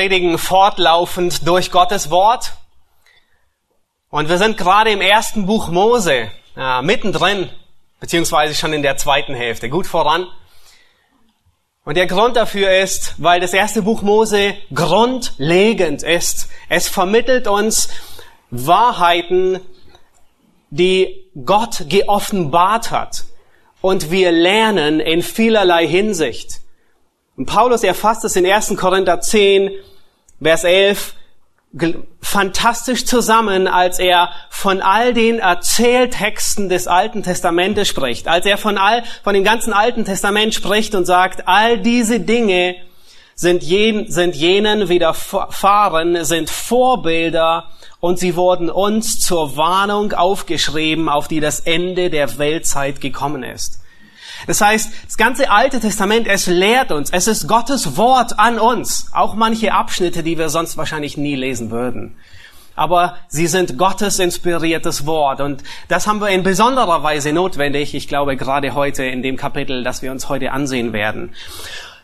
Predigen fortlaufend durch Gottes Wort. Und wir sind gerade im ersten Buch Mose, äh, mittendrin, beziehungsweise schon in der zweiten Hälfte, gut voran. Und der Grund dafür ist, weil das erste Buch Mose grundlegend ist. Es vermittelt uns Wahrheiten, die Gott geoffenbart hat. Und wir lernen in vielerlei Hinsicht. Und Paulus erfasst es in 1. Korinther 10, Vers 11, fantastisch zusammen, als er von all den Erzähltexten des Alten Testamentes spricht, als er von all, von dem ganzen Alten Testament spricht und sagt, all diese Dinge sind, jen, sind jenen widerfahren, sind Vorbilder und sie wurden uns zur Warnung aufgeschrieben, auf die das Ende der Weltzeit gekommen ist. Das heißt, das ganze Alte Testament, es lehrt uns, es ist Gottes Wort an uns. Auch manche Abschnitte, die wir sonst wahrscheinlich nie lesen würden. Aber sie sind Gottes inspiriertes Wort. Und das haben wir in besonderer Weise notwendig. Ich glaube, gerade heute in dem Kapitel, das wir uns heute ansehen werden.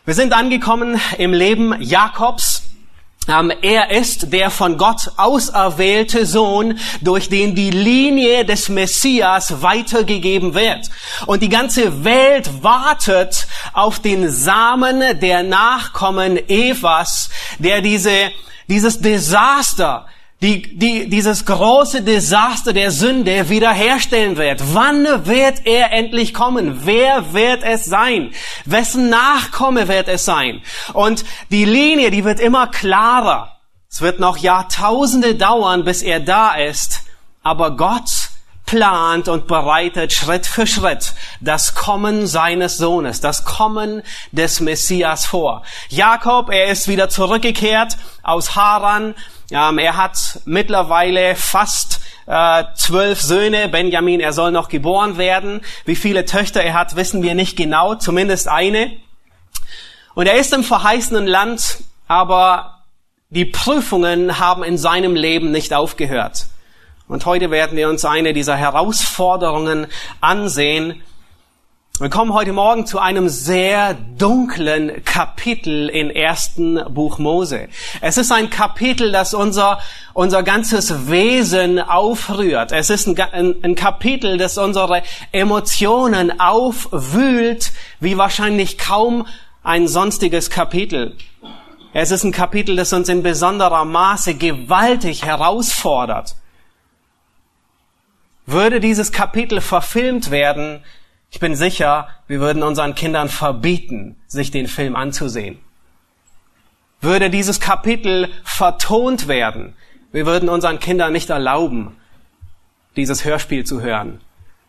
Wir sind angekommen im Leben Jakobs. Ähm, er ist der von Gott auserwählte Sohn, durch den die Linie des Messias weitergegeben wird. Und die ganze Welt wartet auf den Samen der Nachkommen Evas, der diese, dieses Desaster, die, die, dieses große Desaster der Sünde wiederherstellen wird. Wann wird er endlich kommen? Wer wird es sein? Wessen Nachkomme wird es sein? Und die Linie, die wird immer klarer. Es wird noch Jahrtausende dauern, bis er da ist. Aber Gott plant und bereitet Schritt für Schritt das Kommen seines Sohnes, das Kommen des Messias vor. Jakob, er ist wieder zurückgekehrt aus Haran ähm, er hat mittlerweile fast äh, zwölf Söhne. Benjamin, er soll noch geboren werden. Wie viele Töchter er hat, wissen wir nicht genau, zumindest eine. Und er ist im verheißenen Land, aber die Prüfungen haben in seinem Leben nicht aufgehört. Und heute werden wir uns eine dieser Herausforderungen ansehen, wir kommen heute Morgen zu einem sehr dunklen Kapitel im ersten Buch Mose. Es ist ein Kapitel, das unser, unser ganzes Wesen aufrührt. Es ist ein, ein Kapitel, das unsere Emotionen aufwühlt, wie wahrscheinlich kaum ein sonstiges Kapitel. Es ist ein Kapitel, das uns in besonderer Maße gewaltig herausfordert. Würde dieses Kapitel verfilmt werden, ich bin sicher, wir würden unseren Kindern verbieten, sich den Film anzusehen. Würde dieses Kapitel vertont werden, wir würden unseren Kindern nicht erlauben, dieses Hörspiel zu hören.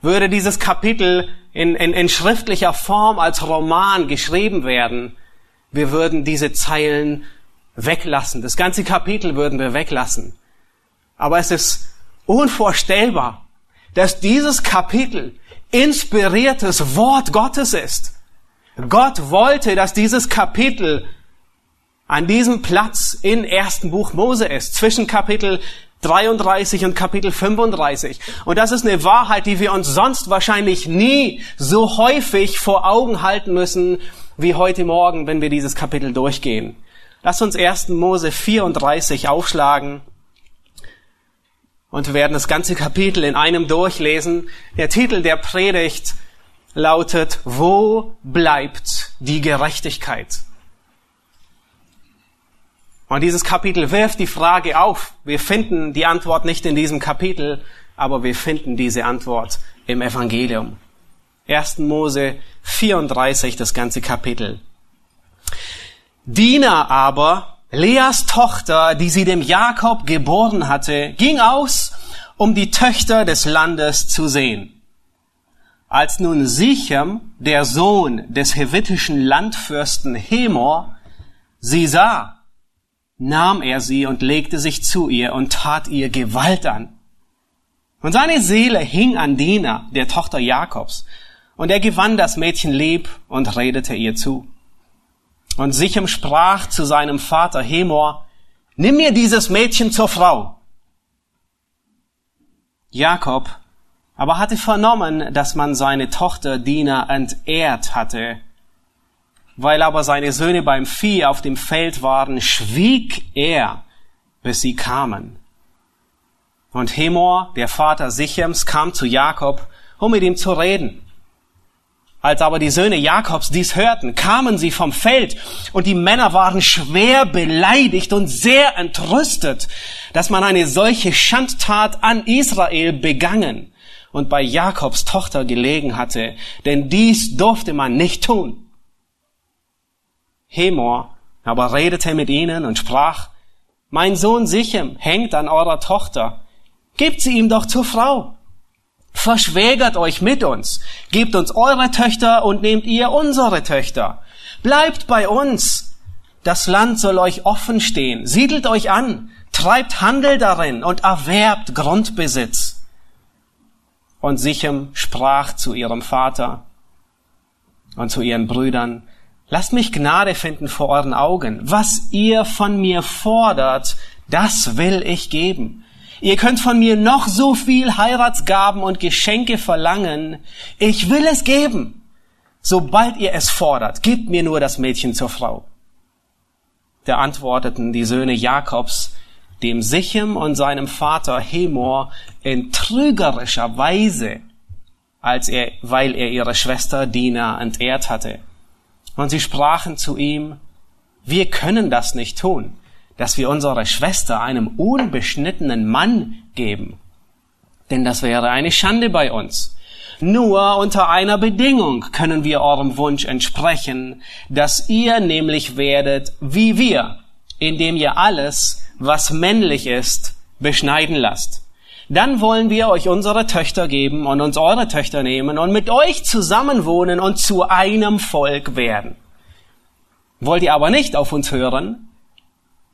Würde dieses Kapitel in, in, in schriftlicher Form als Roman geschrieben werden, wir würden diese Zeilen weglassen. Das ganze Kapitel würden wir weglassen. Aber es ist unvorstellbar, dass dieses Kapitel inspiriertes Wort Gottes ist. Gott wollte, dass dieses Kapitel an diesem Platz in ersten Buch Mose ist, zwischen Kapitel 33 und Kapitel 35. Und das ist eine Wahrheit, die wir uns sonst wahrscheinlich nie so häufig vor Augen halten müssen, wie heute Morgen, wenn wir dieses Kapitel durchgehen. Lass uns 1. Mose 34 aufschlagen. Und wir werden das ganze Kapitel in einem durchlesen. Der Titel der Predigt lautet, wo bleibt die Gerechtigkeit? Und dieses Kapitel wirft die Frage auf. Wir finden die Antwort nicht in diesem Kapitel, aber wir finden diese Antwort im Evangelium. 1. Mose 34, das ganze Kapitel. Dina aber Leas Tochter, die sie dem Jakob geboren hatte, ging aus, um die Töchter des Landes zu sehen. Als nun Sichem, der Sohn des hevitischen Landfürsten Hemor, sie sah, nahm er sie und legte sich zu ihr und tat ihr Gewalt an. Und seine Seele hing an Dina, der Tochter Jakobs, und er gewann das Mädchen lieb und redete ihr zu. Und Sichem sprach zu seinem Vater Hemor, nimm mir dieses Mädchen zur Frau. Jakob aber hatte vernommen, dass man seine Tochter Dina entehrt hatte. Weil aber seine Söhne beim Vieh auf dem Feld waren, schwieg er, bis sie kamen. Und Hemor, der Vater Sichems, kam zu Jakob, um mit ihm zu reden. Als aber die Söhne Jakobs dies hörten, kamen sie vom Feld und die Männer waren schwer beleidigt und sehr entrüstet, dass man eine solche Schandtat an Israel begangen und bei Jakobs Tochter gelegen hatte, denn dies durfte man nicht tun. Hemor aber redete mit ihnen und sprach, mein Sohn Sichem hängt an eurer Tochter, gebt sie ihm doch zur Frau. Verschwägert euch mit uns, gebt uns eure Töchter und nehmt ihr unsere Töchter. Bleibt bei uns. Das Land soll euch offen stehen, siedelt euch an, treibt Handel darin und erwerbt Grundbesitz. Und Sichem sprach zu ihrem Vater und zu ihren Brüdern, lasst mich Gnade finden vor euren Augen. Was ihr von mir fordert, das will ich geben. Ihr könnt von mir noch so viel Heiratsgaben und Geschenke verlangen. Ich will es geben. Sobald ihr es fordert, gebt mir nur das Mädchen zur Frau. Da antworteten die Söhne Jakobs, dem Sichem und seinem Vater Hemor in trügerischer Weise, als er, weil er ihre Schwester Dina entehrt hatte. Und sie sprachen zu ihm, wir können das nicht tun, dass wir unsere Schwester einem unbeschnittenen Mann geben. Denn das wäre eine Schande bei uns. Nur unter einer Bedingung können wir eurem Wunsch entsprechen, dass ihr nämlich werdet wie wir, indem ihr alles was männlich ist, beschneiden lasst. Dann wollen wir euch unsere Töchter geben und uns eure Töchter nehmen und mit euch zusammenwohnen und zu einem Volk werden. Wollt ihr aber nicht auf uns hören,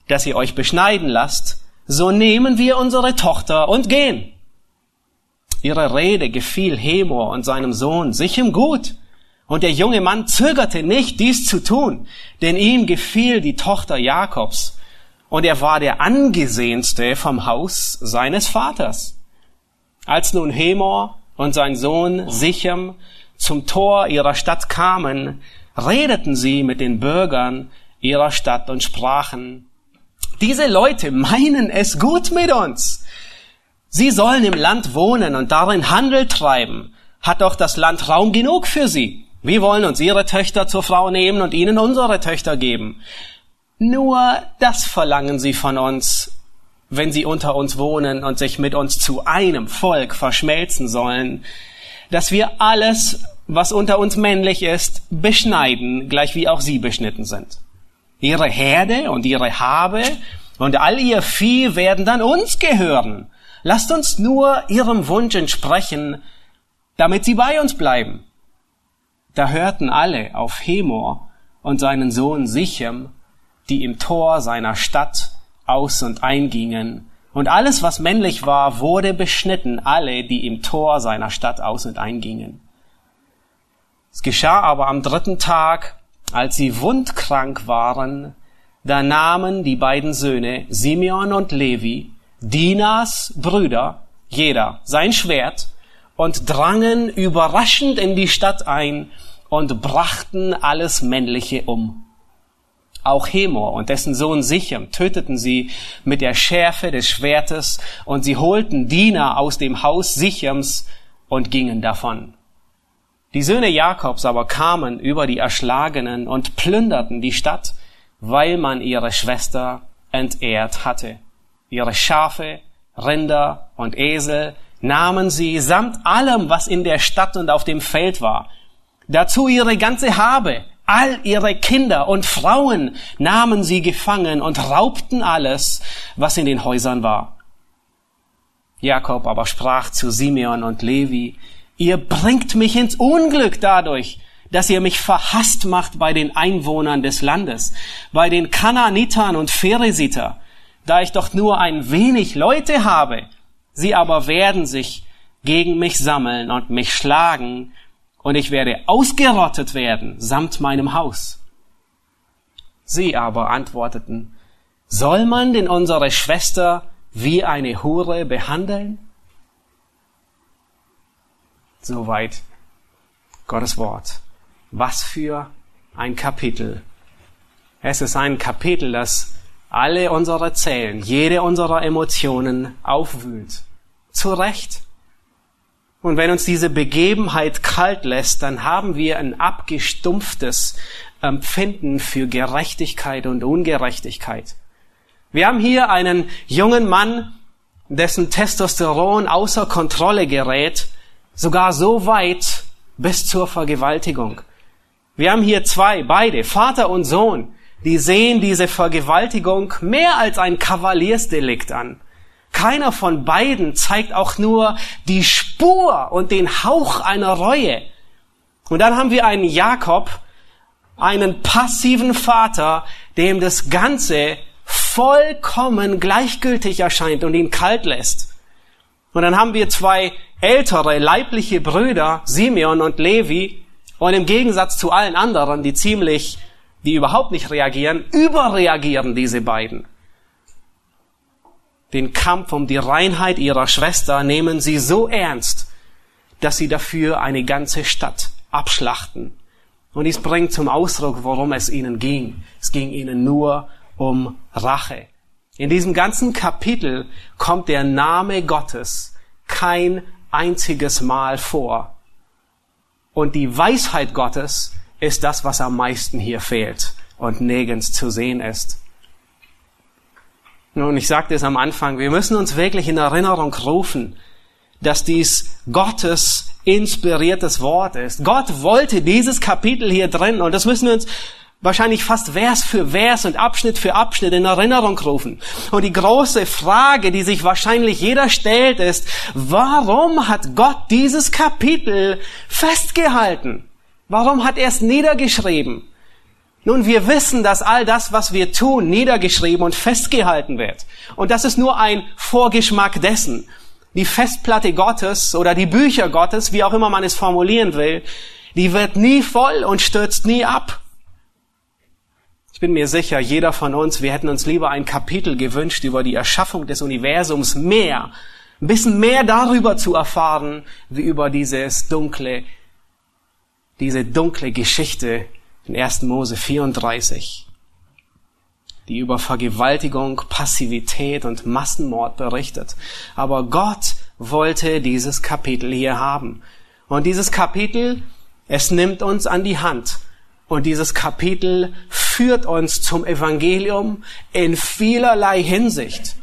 dass ihr euch beschneiden lasst, so nehmen wir unsere Tochter und gehen. Ihre Rede gefiel Hemor und seinem Sohn Sichem gut. Und der junge Mann zögerte nicht, dies zu tun, denn ihm gefiel die Tochter Jakobs und er war der angesehenste vom Haus seines Vaters. Als nun Hemor und sein Sohn Sichem zum Tor ihrer Stadt kamen, redeten sie mit den Bürgern ihrer Stadt und sprachen, diese Leute meinen es gut mit uns. Sie sollen im Land wohnen und darin Handel treiben. Hat doch das Land Raum genug für sie. Wir wollen uns ihre Töchter zur Frau nehmen und ihnen unsere Töchter geben. Nur das verlangen sie von uns, wenn sie unter uns wohnen und sich mit uns zu einem Volk verschmelzen sollen, dass wir alles, was unter uns männlich ist, beschneiden, gleich wie auch sie beschnitten sind. Ihre Herde und ihre Habe und all ihr Vieh werden dann uns gehören. Lasst uns nur ihrem Wunsch entsprechen, damit sie bei uns bleiben. Da hörten alle auf Hemor und seinen Sohn Sichem die im Tor seiner Stadt aus und eingingen, und alles, was männlich war, wurde beschnitten, alle, die im Tor seiner Stadt aus und eingingen. Es geschah aber am dritten Tag, als sie wundkrank waren, da nahmen die beiden Söhne, Simeon und Levi, Dinas Brüder, jeder sein Schwert, und drangen überraschend in die Stadt ein und brachten alles Männliche um. Auch Hemor und dessen Sohn Sichem töteten sie mit der Schärfe des Schwertes und sie holten Diener aus dem Haus Sichems und gingen davon. Die Söhne Jakobs aber kamen über die Erschlagenen und plünderten die Stadt, weil man ihre Schwester entehrt hatte. Ihre Schafe, Rinder und Esel nahmen sie samt allem, was in der Stadt und auf dem Feld war. Dazu ihre ganze Habe, All ihre Kinder und Frauen nahmen sie gefangen und raubten alles, was in den Häusern war. Jakob aber sprach zu Simeon und Levi, ihr bringt mich ins Unglück dadurch, dass ihr mich verhasst macht bei den Einwohnern des Landes, bei den Kananitern und Pheresiter, da ich doch nur ein wenig Leute habe. Sie aber werden sich gegen mich sammeln und mich schlagen, und ich werde ausgerottet werden samt meinem Haus. Sie aber antworteten, soll man denn unsere Schwester wie eine Hure behandeln? Soweit Gottes Wort. Was für ein Kapitel. Es ist ein Kapitel, das alle unsere Zellen, jede unserer Emotionen aufwühlt. Zu Recht. Und wenn uns diese Begebenheit kalt lässt, dann haben wir ein abgestumpftes Empfinden für Gerechtigkeit und Ungerechtigkeit. Wir haben hier einen jungen Mann, dessen Testosteron außer Kontrolle gerät, sogar so weit bis zur Vergewaltigung. Wir haben hier zwei, beide, Vater und Sohn, die sehen diese Vergewaltigung mehr als ein Kavaliersdelikt an. Keiner von beiden zeigt auch nur die Spur und den Hauch einer Reue. Und dann haben wir einen Jakob, einen passiven Vater, dem das Ganze vollkommen gleichgültig erscheint und ihn kalt lässt. Und dann haben wir zwei ältere leibliche Brüder, Simeon und Levi, und im Gegensatz zu allen anderen, die ziemlich, die überhaupt nicht reagieren, überreagieren diese beiden. Den Kampf um die Reinheit ihrer Schwester nehmen sie so ernst, dass sie dafür eine ganze Stadt abschlachten. Und dies bringt zum Ausdruck, worum es ihnen ging. Es ging ihnen nur um Rache. In diesem ganzen Kapitel kommt der Name Gottes kein einziges Mal vor. Und die Weisheit Gottes ist das, was am meisten hier fehlt und nirgends zu sehen ist. Nun, ich sagte es am Anfang, wir müssen uns wirklich in Erinnerung rufen, dass dies Gottes inspiriertes Wort ist. Gott wollte dieses Kapitel hier drin und das müssen wir uns wahrscheinlich fast Vers für Vers und Abschnitt für Abschnitt in Erinnerung rufen. Und die große Frage, die sich wahrscheinlich jeder stellt, ist, warum hat Gott dieses Kapitel festgehalten? Warum hat er es niedergeschrieben? Nun, wir wissen, dass all das, was wir tun, niedergeschrieben und festgehalten wird. Und das ist nur ein Vorgeschmack dessen. Die Festplatte Gottes oder die Bücher Gottes, wie auch immer man es formulieren will, die wird nie voll und stürzt nie ab. Ich bin mir sicher, jeder von uns, wir hätten uns lieber ein Kapitel gewünscht über die Erschaffung des Universums mehr, ein bisschen mehr darüber zu erfahren, wie über dieses dunkle, diese dunkle Geschichte in 1. Mose 34, die über Vergewaltigung, Passivität und Massenmord berichtet. Aber Gott wollte dieses Kapitel hier haben. Und dieses Kapitel, es nimmt uns an die Hand. Und dieses Kapitel führt uns zum Evangelium in vielerlei Hinsicht.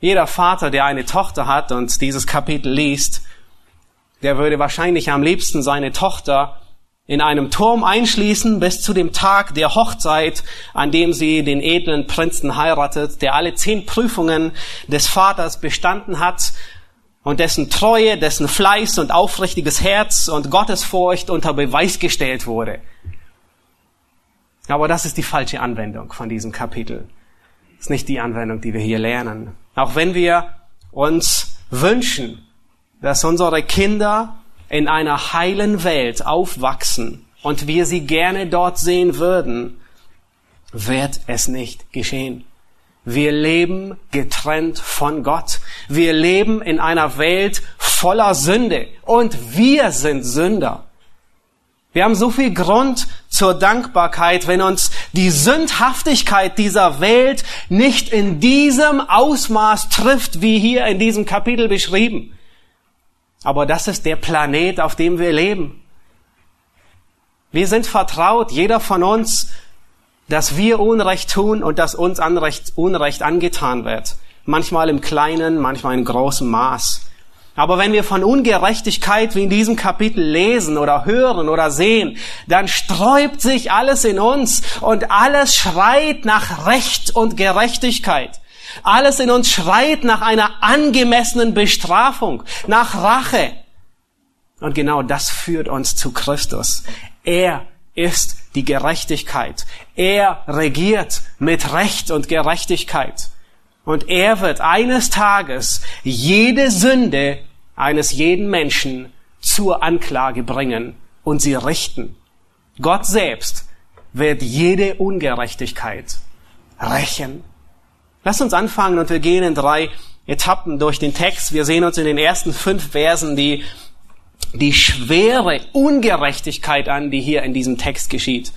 Jeder Vater, der eine Tochter hat und dieses Kapitel liest, der würde wahrscheinlich am liebsten seine Tochter in einem Turm einschließen bis zu dem Tag der Hochzeit, an dem sie den edlen Prinzen heiratet, der alle zehn Prüfungen des Vaters bestanden hat und dessen Treue, dessen Fleiß und aufrichtiges Herz und Gottesfurcht unter Beweis gestellt wurde. Aber das ist die falsche Anwendung von diesem Kapitel. Das ist nicht die Anwendung, die wir hier lernen. Auch wenn wir uns wünschen, dass unsere Kinder in einer heilen Welt aufwachsen und wir sie gerne dort sehen würden, wird es nicht geschehen. Wir leben getrennt von Gott. Wir leben in einer Welt voller Sünde und wir sind Sünder. Wir haben so viel Grund zur Dankbarkeit, wenn uns die Sündhaftigkeit dieser Welt nicht in diesem Ausmaß trifft, wie hier in diesem Kapitel beschrieben. Aber das ist der Planet, auf dem wir leben. Wir sind vertraut, jeder von uns, dass wir Unrecht tun und dass uns Unrecht, Unrecht angetan wird. Manchmal im kleinen, manchmal in großem Maß. Aber wenn wir von Ungerechtigkeit wie in diesem Kapitel lesen oder hören oder sehen, dann sträubt sich alles in uns und alles schreit nach Recht und Gerechtigkeit. Alles in uns schreit nach einer angemessenen Bestrafung, nach Rache. Und genau das führt uns zu Christus. Er ist die Gerechtigkeit. Er regiert mit Recht und Gerechtigkeit. Und er wird eines Tages jede Sünde eines jeden Menschen zur Anklage bringen und sie richten. Gott selbst wird jede Ungerechtigkeit rächen. Lass uns anfangen und wir gehen in drei Etappen durch den Text. Wir sehen uns in den ersten fünf Versen die, die schwere Ungerechtigkeit an, die hier in diesem Text geschieht.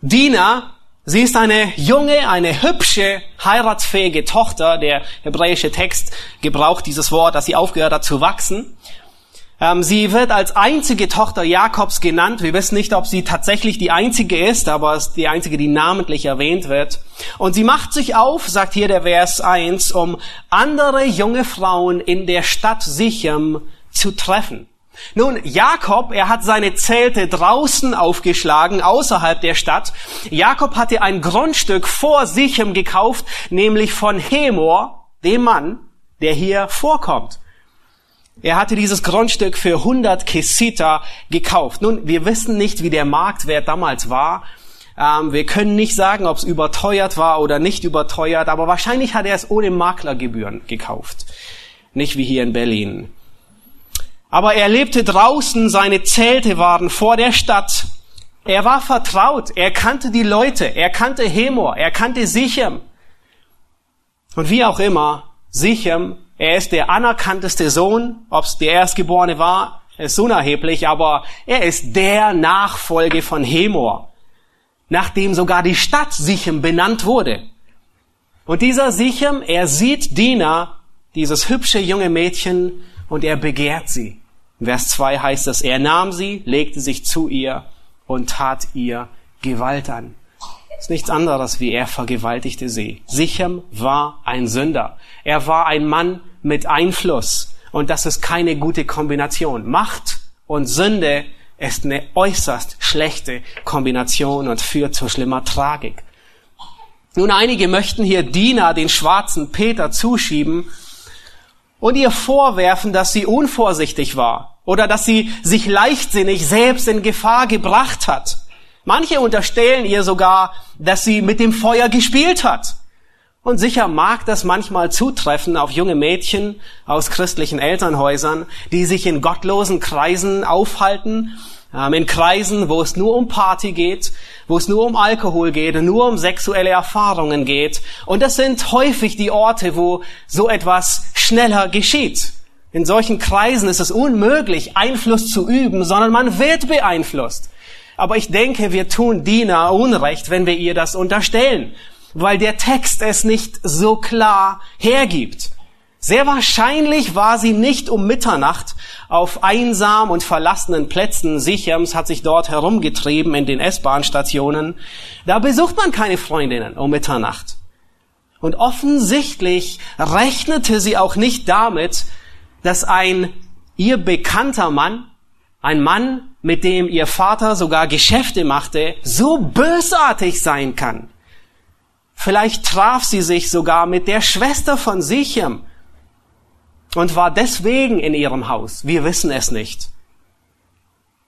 Dina, sie ist eine junge, eine hübsche, heiratsfähige Tochter. Der hebräische Text gebraucht dieses Wort, dass sie aufgehört hat zu wachsen. Ähm, sie wird als einzige Tochter Jakobs genannt. Wir wissen nicht, ob sie tatsächlich die einzige ist, aber ist die einzige, die namentlich erwähnt wird. Und sie macht sich auf, sagt hier der Vers 1, um andere junge Frauen in der Stadt Sichem zu treffen. Nun, Jakob, er hat seine Zelte draußen aufgeschlagen, außerhalb der Stadt. Jakob hatte ein Grundstück vor Sichem gekauft, nämlich von Hemor, dem Mann, der hier vorkommt. Er hatte dieses Grundstück für 100 Kesita gekauft. Nun, wir wissen nicht, wie der Marktwert damals war. Ähm, wir können nicht sagen, ob es überteuert war oder nicht überteuert, aber wahrscheinlich hat er es ohne Maklergebühren gekauft. Nicht wie hier in Berlin. Aber er lebte draußen, seine Zelte waren vor der Stadt. Er war vertraut, er kannte die Leute, er kannte Hemor, er kannte Sichem. Und wie auch immer, Sichem er ist der anerkannteste Sohn, ob es der Erstgeborene war, ist unerheblich, aber er ist der Nachfolge von Hemor, nachdem sogar die Stadt Sichem benannt wurde. Und dieser Sichem, er sieht Dina, dieses hübsche junge Mädchen, und er begehrt sie. In Vers 2 heißt es, er nahm sie, legte sich zu ihr und tat ihr Gewalt an. Das ist nichts anderes, wie er vergewaltigte sie. Sichem war ein Sünder. Er war ein Mann mit Einfluss. Und das ist keine gute Kombination. Macht und Sünde ist eine äußerst schlechte Kombination und führt zu schlimmer Tragik. Nun, einige möchten hier Dina, den schwarzen Peter, zuschieben und ihr vorwerfen, dass sie unvorsichtig war oder dass sie sich leichtsinnig selbst in Gefahr gebracht hat. Manche unterstellen ihr sogar, dass sie mit dem Feuer gespielt hat. Und sicher mag das manchmal zutreffen auf junge Mädchen aus christlichen Elternhäusern, die sich in gottlosen Kreisen aufhalten, in Kreisen, wo es nur um Party geht, wo es nur um Alkohol geht, nur um sexuelle Erfahrungen geht. Und das sind häufig die Orte, wo so etwas schneller geschieht. In solchen Kreisen ist es unmöglich, Einfluss zu üben, sondern man wird beeinflusst. Aber ich denke, wir tun Dina Unrecht, wenn wir ihr das unterstellen weil der Text es nicht so klar hergibt. Sehr wahrscheinlich war sie nicht um Mitternacht auf einsam und verlassenen Plätzen Sichems, hat sich dort herumgetrieben in den S-Bahn-Stationen. Da besucht man keine Freundinnen um Mitternacht. Und offensichtlich rechnete sie auch nicht damit, dass ein ihr bekannter Mann, ein Mann, mit dem ihr Vater sogar Geschäfte machte, so bösartig sein kann. Vielleicht traf sie sich sogar mit der Schwester von Sichem und war deswegen in ihrem Haus. Wir wissen es nicht.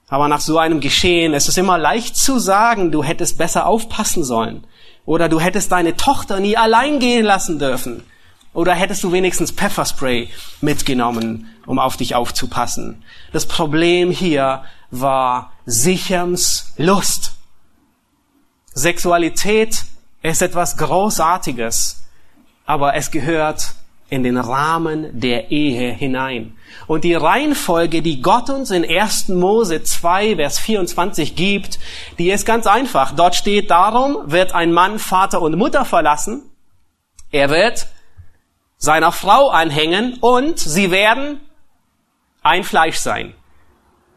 Aber nach so einem Geschehen ist es immer leicht zu sagen, du hättest besser aufpassen sollen. Oder du hättest deine Tochter nie allein gehen lassen dürfen. Oder hättest du wenigstens Pfefferspray mitgenommen, um auf dich aufzupassen. Das Problem hier war Sichems Lust. Sexualität ist etwas Großartiges, aber es gehört in den Rahmen der Ehe hinein. Und die Reihenfolge, die Gott uns in 1. Mose 2, Vers 24 gibt, die ist ganz einfach. Dort steht, darum wird ein Mann Vater und Mutter verlassen. Er wird seiner Frau anhängen und sie werden ein Fleisch sein.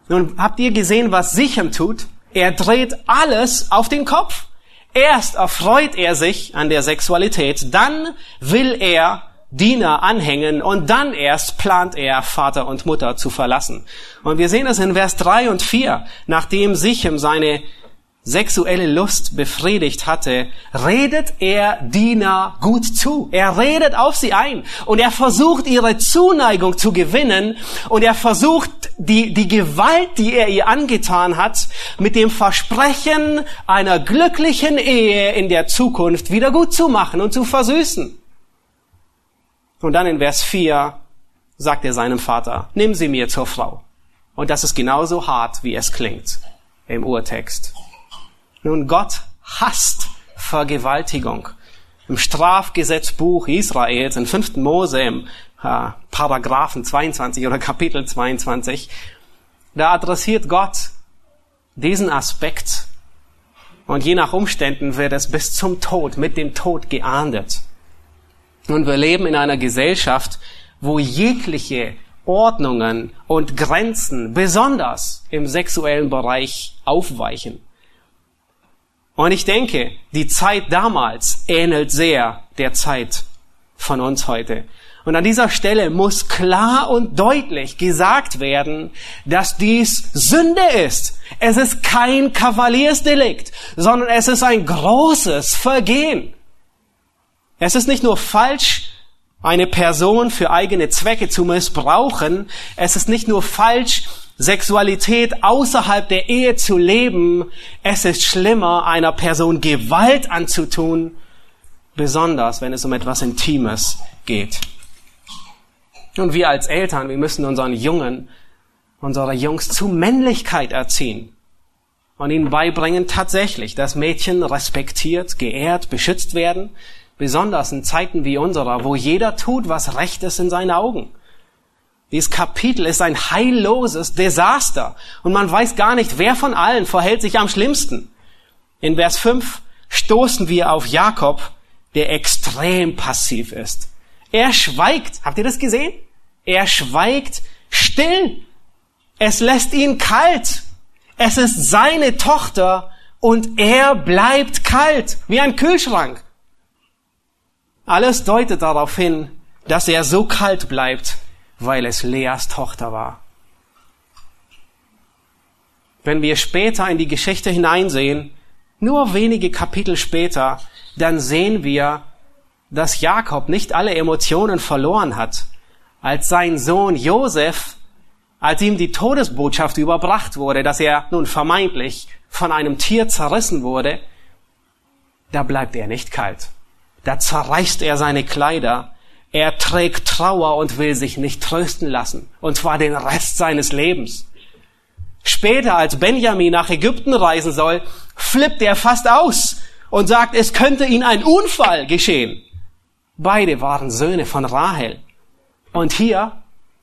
Nun habt ihr gesehen, was Sichem tut? Er dreht alles auf den Kopf. Erst erfreut er sich an der Sexualität, dann will er Diener anhängen und dann erst plant er, Vater und Mutter zu verlassen. Und wir sehen das in Vers 3 und 4, nachdem Sichem seine sexuelle Lust befriedigt hatte, redet er Diener gut zu. Er redet auf sie ein und er versucht ihre Zuneigung zu gewinnen und er versucht die, die Gewalt, die er ihr angetan hat, mit dem Versprechen einer glücklichen Ehe in der Zukunft wieder gut zu machen und zu versüßen. Und dann in Vers 4 sagt er seinem Vater, nimm sie mir zur Frau. Und das ist genauso hart, wie es klingt im Urtext. Nun, Gott hasst Vergewaltigung. Im Strafgesetzbuch Israels, in 5. Mose, im äh, Paragraphen 22 oder Kapitel 22, da adressiert Gott diesen Aspekt. Und je nach Umständen wird es bis zum Tod, mit dem Tod geahndet. Und wir leben in einer Gesellschaft, wo jegliche Ordnungen und Grenzen besonders im sexuellen Bereich aufweichen. Und ich denke, die Zeit damals ähnelt sehr der Zeit von uns heute. Und an dieser Stelle muss klar und deutlich gesagt werden, dass dies Sünde ist. Es ist kein Kavaliersdelikt, sondern es ist ein großes Vergehen. Es ist nicht nur falsch, eine Person für eigene Zwecke zu missbrauchen. Es ist nicht nur falsch, Sexualität außerhalb der Ehe zu leben, es ist schlimmer, einer Person Gewalt anzutun, besonders wenn es um etwas Intimes geht. Und wir als Eltern, wir müssen unseren Jungen, unsere Jungs zu Männlichkeit erziehen und ihnen beibringen tatsächlich, dass Mädchen respektiert, geehrt, beschützt werden, besonders in Zeiten wie unserer, wo jeder tut, was recht ist in seinen Augen. Dieses Kapitel ist ein heilloses Desaster und man weiß gar nicht, wer von allen verhält sich am schlimmsten. In Vers 5 stoßen wir auf Jakob, der extrem passiv ist. Er schweigt. Habt ihr das gesehen? Er schweigt still. Es lässt ihn kalt. Es ist seine Tochter und er bleibt kalt, wie ein Kühlschrank. Alles deutet darauf hin, dass er so kalt bleibt, weil es Leas Tochter war. Wenn wir später in die Geschichte hineinsehen, nur wenige Kapitel später, dann sehen wir, dass Jakob nicht alle Emotionen verloren hat, als sein Sohn Josef, als ihm die Todesbotschaft überbracht wurde, dass er nun vermeintlich von einem Tier zerrissen wurde, da bleibt er nicht kalt. Da zerreißt er seine Kleider er trägt Trauer und will sich nicht trösten lassen. Und zwar den Rest seines Lebens. Später, als Benjamin nach Ägypten reisen soll, flippt er fast aus und sagt, es könnte ihm ein Unfall geschehen. Beide waren Söhne von Rahel. Und hier,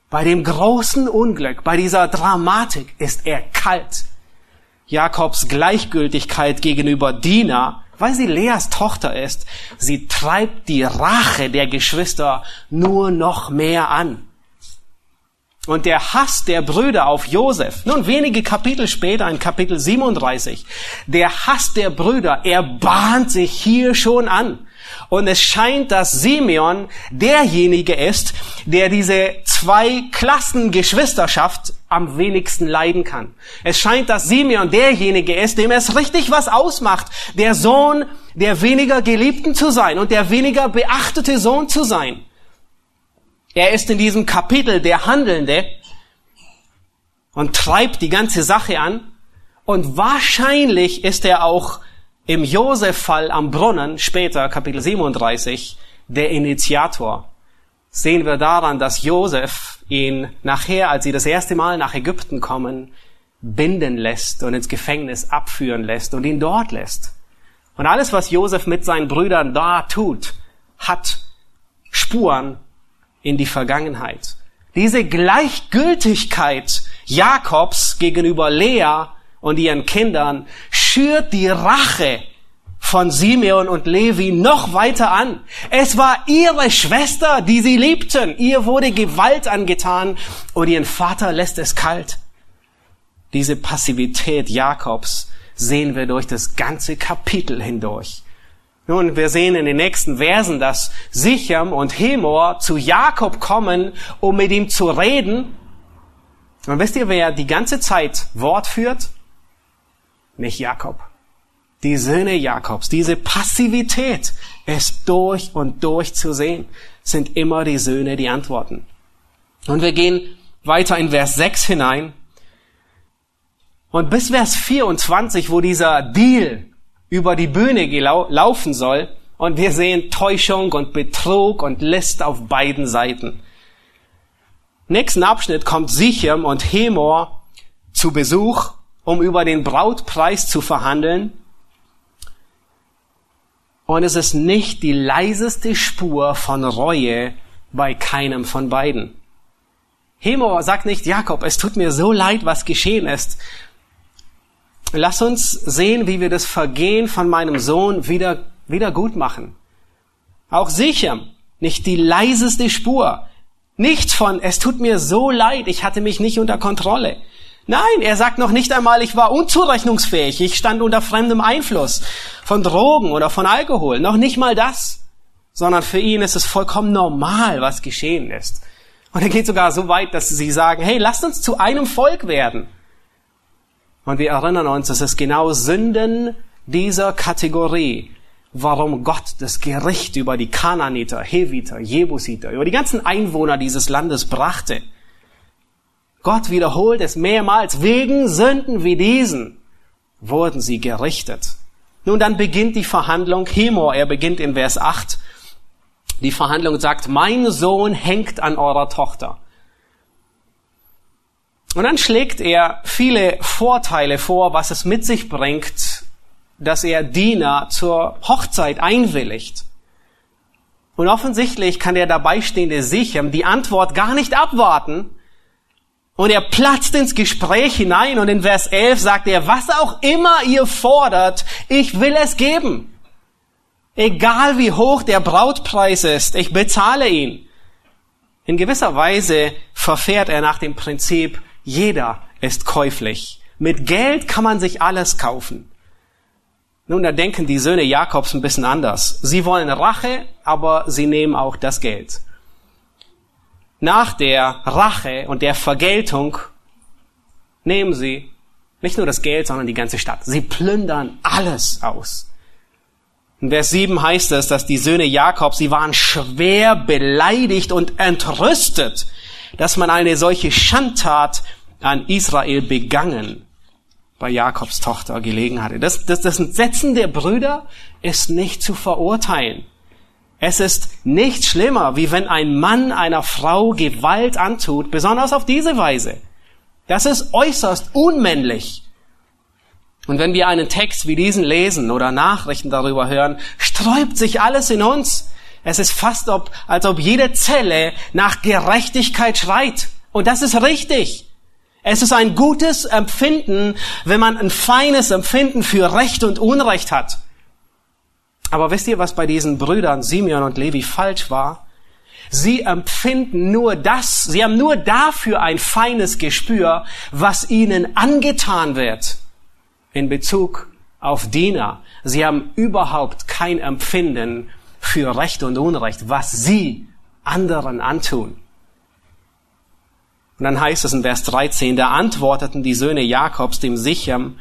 bei dem großen Unglück, bei dieser Dramatik, ist er kalt. Jakobs Gleichgültigkeit gegenüber Dina weil sie Leas Tochter ist, sie treibt die Rache der Geschwister nur noch mehr an. Und der Hass der Brüder auf Josef, nun wenige Kapitel später, in Kapitel 37, der Hass der Brüder, er bahnt sich hier schon an. Und es scheint, dass Simeon derjenige ist, der diese zwei Klassen Geschwisterschaft am wenigsten leiden kann. Es scheint, dass Simeon derjenige ist, dem es richtig was ausmacht, der Sohn der weniger Geliebten zu sein und der weniger beachtete Sohn zu sein. Er ist in diesem Kapitel der Handelnde und treibt die ganze Sache an. Und wahrscheinlich ist er auch im Josef-Fall am Brunnen, später Kapitel 37, der Initiator. Sehen wir daran, dass Josef ihn nachher, als sie das erste Mal nach Ägypten kommen, binden lässt und ins Gefängnis abführen lässt und ihn dort lässt. Und alles, was Josef mit seinen Brüdern da tut, hat Spuren in die Vergangenheit. Diese Gleichgültigkeit Jakobs gegenüber Lea und ihren Kindern schürt die Rache von Simeon und Levi noch weiter an. Es war ihre Schwester, die sie liebten. Ihr wurde Gewalt angetan und ihren Vater lässt es kalt. Diese Passivität Jakobs sehen wir durch das ganze Kapitel hindurch. Nun, wir sehen in den nächsten Versen, dass Sichem und Hemor zu Jakob kommen, um mit ihm zu reden. Und wisst ihr, wer die ganze Zeit Wort führt? Nicht Jakob. die Söhne Jakobs, diese Passivität ist durch und durch zu sehen, sind immer die Söhne, die antworten. Und wir gehen weiter in Vers 6 hinein. Und bis Vers 24, wo dieser Deal über die Bühne laufen soll, und wir sehen Täuschung und Betrug und List auf beiden Seiten. Nächsten Abschnitt kommt Sichem und Hemor zu Besuch, um über den Brautpreis zu verhandeln. Und es ist nicht die leiseste Spur von Reue bei keinem von beiden. Hemor sagt nicht, Jakob, es tut mir so leid, was geschehen ist. Lass uns sehen, wie wir das Vergehen von meinem Sohn wieder, wieder gut machen. Auch sicher, nicht die leiseste Spur. Nichts von, es tut mir so leid, ich hatte mich nicht unter Kontrolle. Nein, er sagt noch nicht einmal, ich war unzurechnungsfähig, ich stand unter fremdem Einfluss von Drogen oder von Alkohol. Noch nicht mal das. Sondern für ihn ist es vollkommen normal, was geschehen ist. Und er geht sogar so weit, dass sie sagen, hey, lasst uns zu einem Volk werden. Und wir erinnern uns, es ist genau Sünden dieser Kategorie, warum Gott das Gericht über die Kananiter, Heviter, Jebusiter, über die ganzen Einwohner dieses Landes brachte. Gott wiederholt es mehrmals. Wegen Sünden wie diesen wurden sie gerichtet. Nun, dann beginnt die Verhandlung. Hemor, er beginnt in Vers 8. Die Verhandlung sagt, mein Sohn hängt an eurer Tochter. Und dann schlägt er viele Vorteile vor, was es mit sich bringt, dass er Diener zur Hochzeit einwilligt. Und offensichtlich kann der dabeistehende Sichem die Antwort gar nicht abwarten. Und er platzt ins Gespräch hinein und in Vers 11 sagt er, was auch immer ihr fordert, ich will es geben. Egal wie hoch der Brautpreis ist, ich bezahle ihn. In gewisser Weise verfährt er nach dem Prinzip, jeder ist käuflich. Mit Geld kann man sich alles kaufen. Nun, da denken die Söhne Jakobs ein bisschen anders. Sie wollen Rache, aber sie nehmen auch das Geld. Nach der Rache und der Vergeltung nehmen sie nicht nur das Geld, sondern die ganze Stadt. Sie plündern alles aus. In Vers 7 heißt es, dass die Söhne Jakobs, sie waren schwer beleidigt und entrüstet, dass man eine solche Schandtat an Israel begangen bei Jakobs Tochter gelegen hatte. Das, das, das Entsetzen der Brüder ist nicht zu verurteilen. Es ist nicht schlimmer, wie wenn ein Mann einer Frau Gewalt antut, besonders auf diese Weise. Das ist äußerst unmännlich. Und wenn wir einen Text wie diesen lesen oder Nachrichten darüber hören, sträubt sich alles in uns. Es ist fast, ob, als ob jede Zelle nach Gerechtigkeit schreit. Und das ist richtig. Es ist ein gutes Empfinden, wenn man ein feines Empfinden für Recht und Unrecht hat. Aber wisst ihr, was bei diesen Brüdern Simeon und Levi falsch war? Sie empfinden nur das, sie haben nur dafür ein feines Gespür, was ihnen angetan wird in Bezug auf Diener. Sie haben überhaupt kein Empfinden für Recht und Unrecht, was sie anderen antun. Und dann heißt es in Vers 13, da antworteten die Söhne Jakobs dem Sichem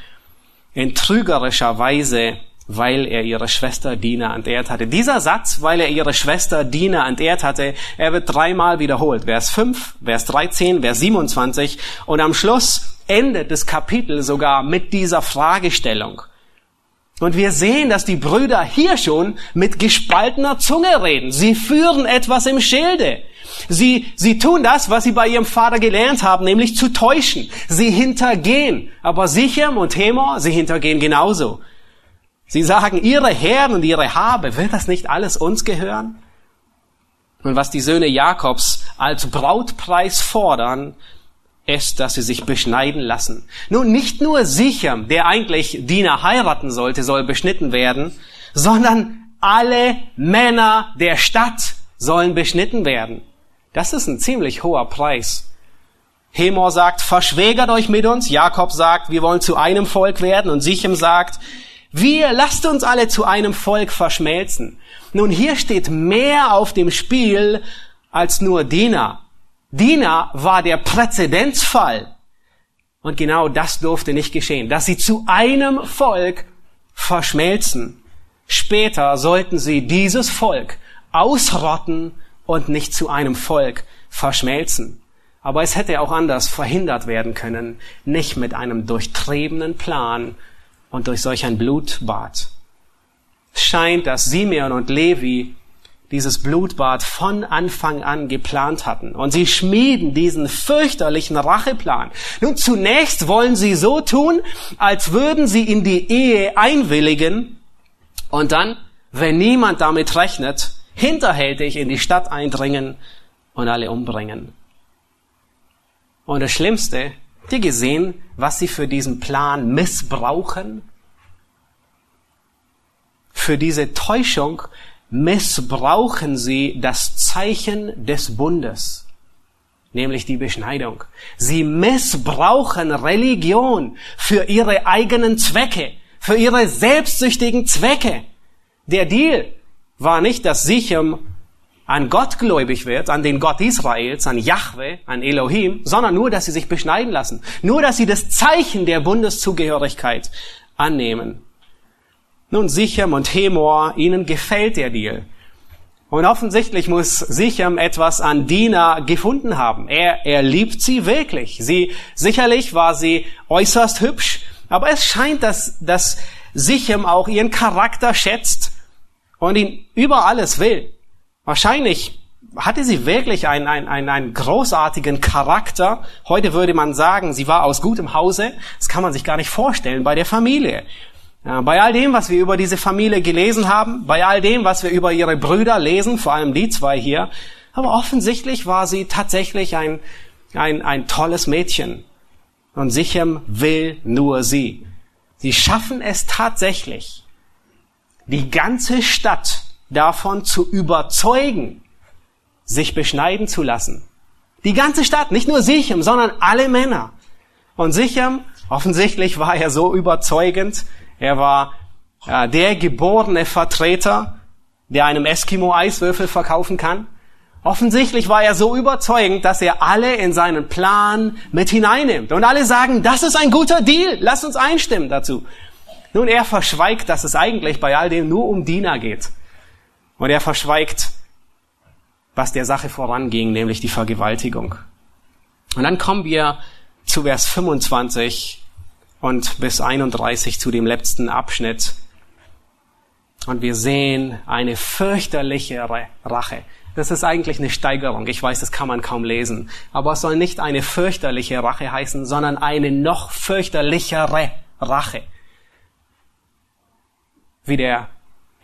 in trügerischer Weise, weil er ihre Schwester Dina entehrt hatte. Dieser Satz, weil er ihre Schwester Dina entehrt hatte, er wird dreimal wiederholt. Vers 5, Vers 13, Vers 27 und am Schluss endet das Kapitel sogar mit dieser Fragestellung. Und wir sehen, dass die Brüder hier schon mit gespaltener Zunge reden. Sie führen etwas im Schilde. Sie, sie tun das, was sie bei ihrem Vater gelernt haben, nämlich zu täuschen. Sie hintergehen. Aber Sichem und Hemor, sie hintergehen genauso. Sie sagen, ihre Herren und ihre Habe, wird das nicht alles uns gehören? Und was die Söhne Jakobs als Brautpreis fordern, ist, dass sie sich beschneiden lassen. Nun, nicht nur Sichem, der eigentlich Diener heiraten sollte, soll beschnitten werden, sondern alle Männer der Stadt sollen beschnitten werden. Das ist ein ziemlich hoher Preis. Hemor sagt, verschwägert euch mit uns. Jakob sagt, wir wollen zu einem Volk werden. Und Sichem sagt, wir lasst uns alle zu einem Volk verschmelzen. Nun, hier steht mehr auf dem Spiel als nur Dina. Dina war der Präzedenzfall. Und genau das durfte nicht geschehen, dass sie zu einem Volk verschmelzen. Später sollten sie dieses Volk ausrotten und nicht zu einem Volk verschmelzen. Aber es hätte auch anders verhindert werden können, nicht mit einem durchtrebenen Plan und durch solch ein Blutbad. Scheint, dass Simeon und Levi dieses Blutbad von Anfang an geplant hatten. Und sie schmieden diesen fürchterlichen Racheplan. Nun, zunächst wollen sie so tun, als würden sie in die Ehe einwilligen und dann, wenn niemand damit rechnet, hinterhältig in die Stadt eindringen und alle umbringen. Und das Schlimmste, die gesehen, was sie für diesen Plan missbrauchen? Für diese Täuschung missbrauchen sie das Zeichen des Bundes, nämlich die Beschneidung. Sie missbrauchen Religion für ihre eigenen Zwecke, für ihre selbstsüchtigen Zwecke. Der Deal war nicht, dass Sichem an Gott gläubig wird, an den Gott Israels, an Yahweh, an Elohim, sondern nur, dass sie sich beschneiden lassen. Nur, dass sie das Zeichen der Bundeszugehörigkeit annehmen. Nun, Sichem und Hemor, ihnen gefällt der Deal. Und offensichtlich muss Sichem etwas an Dina gefunden haben. Er, er liebt sie wirklich. Sie, sicherlich war sie äußerst hübsch, aber es scheint, dass, dass Sichem auch ihren Charakter schätzt und ihn über alles will. Wahrscheinlich hatte sie wirklich einen, einen, einen, einen großartigen Charakter. Heute würde man sagen, sie war aus gutem Hause. Das kann man sich gar nicht vorstellen bei der Familie. Ja, bei all dem, was wir über diese Familie gelesen haben, bei all dem, was wir über ihre Brüder lesen, vor allem die zwei hier, aber offensichtlich war sie tatsächlich ein, ein, ein tolles Mädchen. Und Sichem will nur sie. Sie schaffen es tatsächlich, die ganze Stadt davon zu überzeugen, sich beschneiden zu lassen. Die ganze Stadt, nicht nur Sichem, sondern alle Männer. Und Sichem, offensichtlich war er so überzeugend, er war ja, der geborene Vertreter, der einem Eskimo Eiswürfel verkaufen kann. Offensichtlich war er so überzeugend, dass er alle in seinen Plan mit hineinnimmt. Und alle sagen, das ist ein guter Deal, lass uns einstimmen dazu. Nun, er verschweigt, dass es eigentlich bei all dem nur um Diener geht. Und er verschweigt, was der Sache voranging, nämlich die Vergewaltigung. Und dann kommen wir zu Vers 25 und bis 31 zu dem letzten Abschnitt. Und wir sehen eine fürchterliche Rache. Das ist eigentlich eine Steigerung. Ich weiß, das kann man kaum lesen. Aber es soll nicht eine fürchterliche Rache heißen, sondern eine noch fürchterlichere Rache. Wie der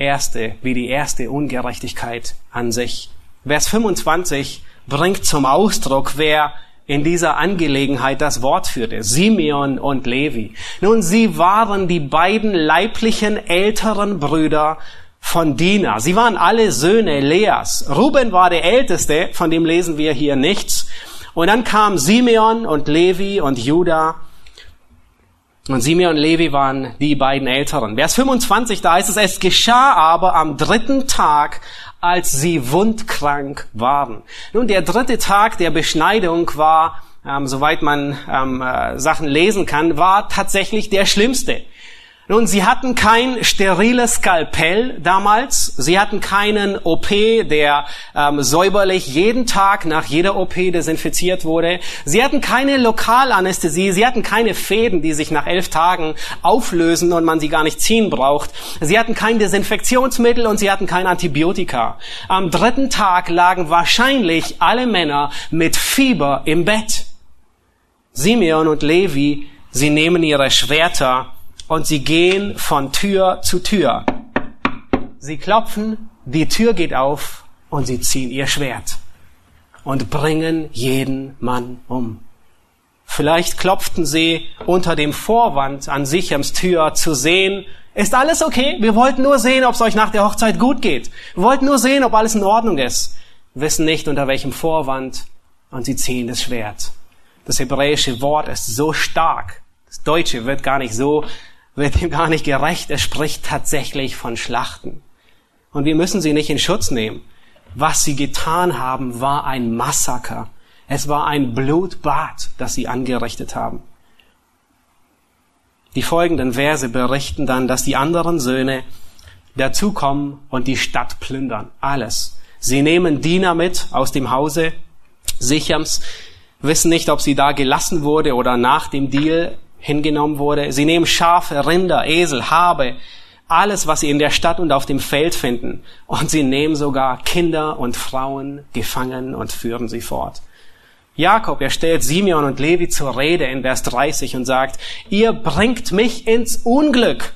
erste, wie die erste Ungerechtigkeit an sich. Vers 25 bringt zum Ausdruck, wer in dieser Angelegenheit das Wort führte, Simeon und Levi. Nun, sie waren die beiden leiblichen älteren Brüder von Dina. Sie waren alle Söhne Leas. Ruben war der älteste, von dem lesen wir hier nichts. Und dann kam Simeon und Levi und Judah. Und Simeon und Levi waren die beiden Älteren. Vers 25, da heißt es, es geschah aber am dritten Tag, als sie wundkrank waren. Nun, der dritte Tag der Beschneidung war, ähm, soweit man ähm, äh, Sachen lesen kann, war tatsächlich der schlimmste. Nun, sie hatten kein steriles Skalpell damals. Sie hatten keinen OP, der ähm, säuberlich jeden Tag nach jeder OP desinfiziert wurde. Sie hatten keine Lokalanästhesie. Sie hatten keine Fäden, die sich nach elf Tagen auflösen und man sie gar nicht ziehen braucht. Sie hatten kein Desinfektionsmittel und sie hatten kein Antibiotika. Am dritten Tag lagen wahrscheinlich alle Männer mit Fieber im Bett. Simeon und Levi, sie nehmen ihre Schwerter und sie gehen von Tür zu Tür. Sie klopfen, die Tür geht auf und sie ziehen ihr Schwert und bringen jeden Mann um. Vielleicht klopften sie unter dem Vorwand an Sichems Tür zu sehen, ist alles okay? Wir wollten nur sehen, ob es euch nach der Hochzeit gut geht. Wir wollten nur sehen, ob alles in Ordnung ist. wissen nicht unter welchem Vorwand und sie ziehen das Schwert. Das hebräische Wort ist so stark. Das Deutsche wird gar nicht so wird ihm gar nicht gerecht. Er spricht tatsächlich von Schlachten. Und wir müssen sie nicht in Schutz nehmen. Was sie getan haben, war ein Massaker. Es war ein Blutbad, das sie angerichtet haben. Die folgenden Verse berichten dann, dass die anderen Söhne dazukommen und die Stadt plündern. Alles. Sie nehmen Diener mit aus dem Hause Sichams, wissen nicht, ob sie da gelassen wurde oder nach dem Deal hingenommen wurde. Sie nehmen Schafe, Rinder, Esel, Habe, alles, was sie in der Stadt und auf dem Feld finden. Und sie nehmen sogar Kinder und Frauen gefangen und führen sie fort. Jakob, er stellt Simeon und Levi zur Rede in Vers 30 und sagt, ihr bringt mich ins Unglück.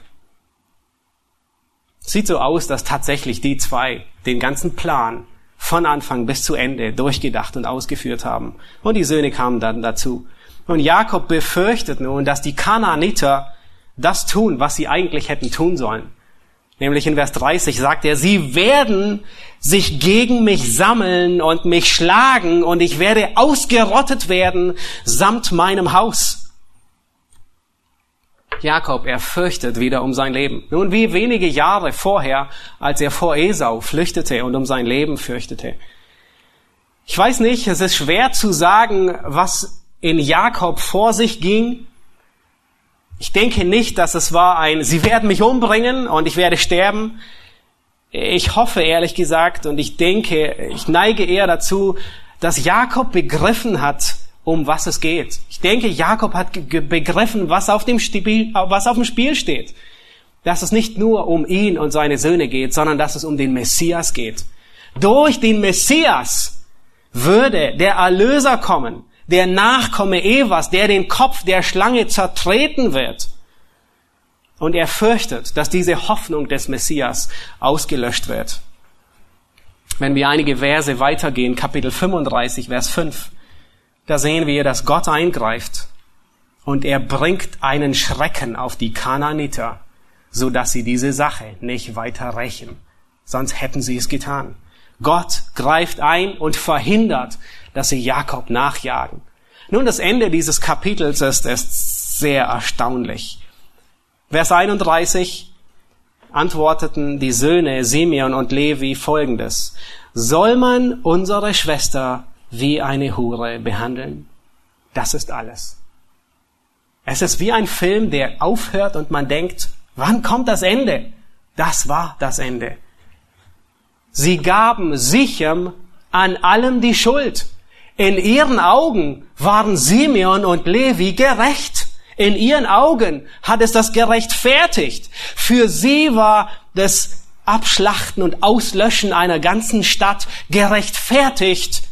Sieht so aus, dass tatsächlich die zwei den ganzen Plan von Anfang bis zu Ende durchgedacht und ausgeführt haben. Und die Söhne kamen dann dazu. Und Jakob befürchtet nun, dass die Kanaaniter das tun, was sie eigentlich hätten tun sollen. Nämlich in Vers 30 sagt er, sie werden sich gegen mich sammeln und mich schlagen und ich werde ausgerottet werden samt meinem Haus. Jakob, er fürchtet wieder um sein Leben. Nun, wie wenige Jahre vorher, als er vor Esau flüchtete und um sein Leben fürchtete. Ich weiß nicht, es ist schwer zu sagen, was in Jakob vor sich ging. Ich denke nicht, dass es war ein, sie werden mich umbringen und ich werde sterben. Ich hoffe ehrlich gesagt und ich denke, ich neige eher dazu, dass Jakob begriffen hat, um was es geht. Ich denke, Jakob hat begriffen, was auf dem Spiel, was auf dem Spiel steht. Dass es nicht nur um ihn und seine Söhne geht, sondern dass es um den Messias geht. Durch den Messias würde der Erlöser kommen, der Nachkomme Evas, der den Kopf der Schlange zertreten wird. Und er fürchtet, dass diese Hoffnung des Messias ausgelöscht wird. Wenn wir einige Verse weitergehen, Kapitel 35, Vers 5, da sehen wir, dass Gott eingreift und er bringt einen Schrecken auf die Kanaaniter, so dass sie diese Sache nicht weiter rächen. Sonst hätten sie es getan. Gott greift ein und verhindert, dass sie Jakob nachjagen. Nun, das Ende dieses Kapitels ist, ist sehr erstaunlich. Vers 31 antworteten die Söhne Simeon und Levi folgendes. Soll man unsere Schwester wie eine Hure behandeln? Das ist alles. Es ist wie ein Film, der aufhört und man denkt, wann kommt das Ende? Das war das Ende. Sie gaben Sichem an allem die Schuld. In ihren Augen waren Simeon und Levi gerecht. In ihren Augen hat es das gerechtfertigt. Für sie war das Abschlachten und Auslöschen einer ganzen Stadt gerechtfertigt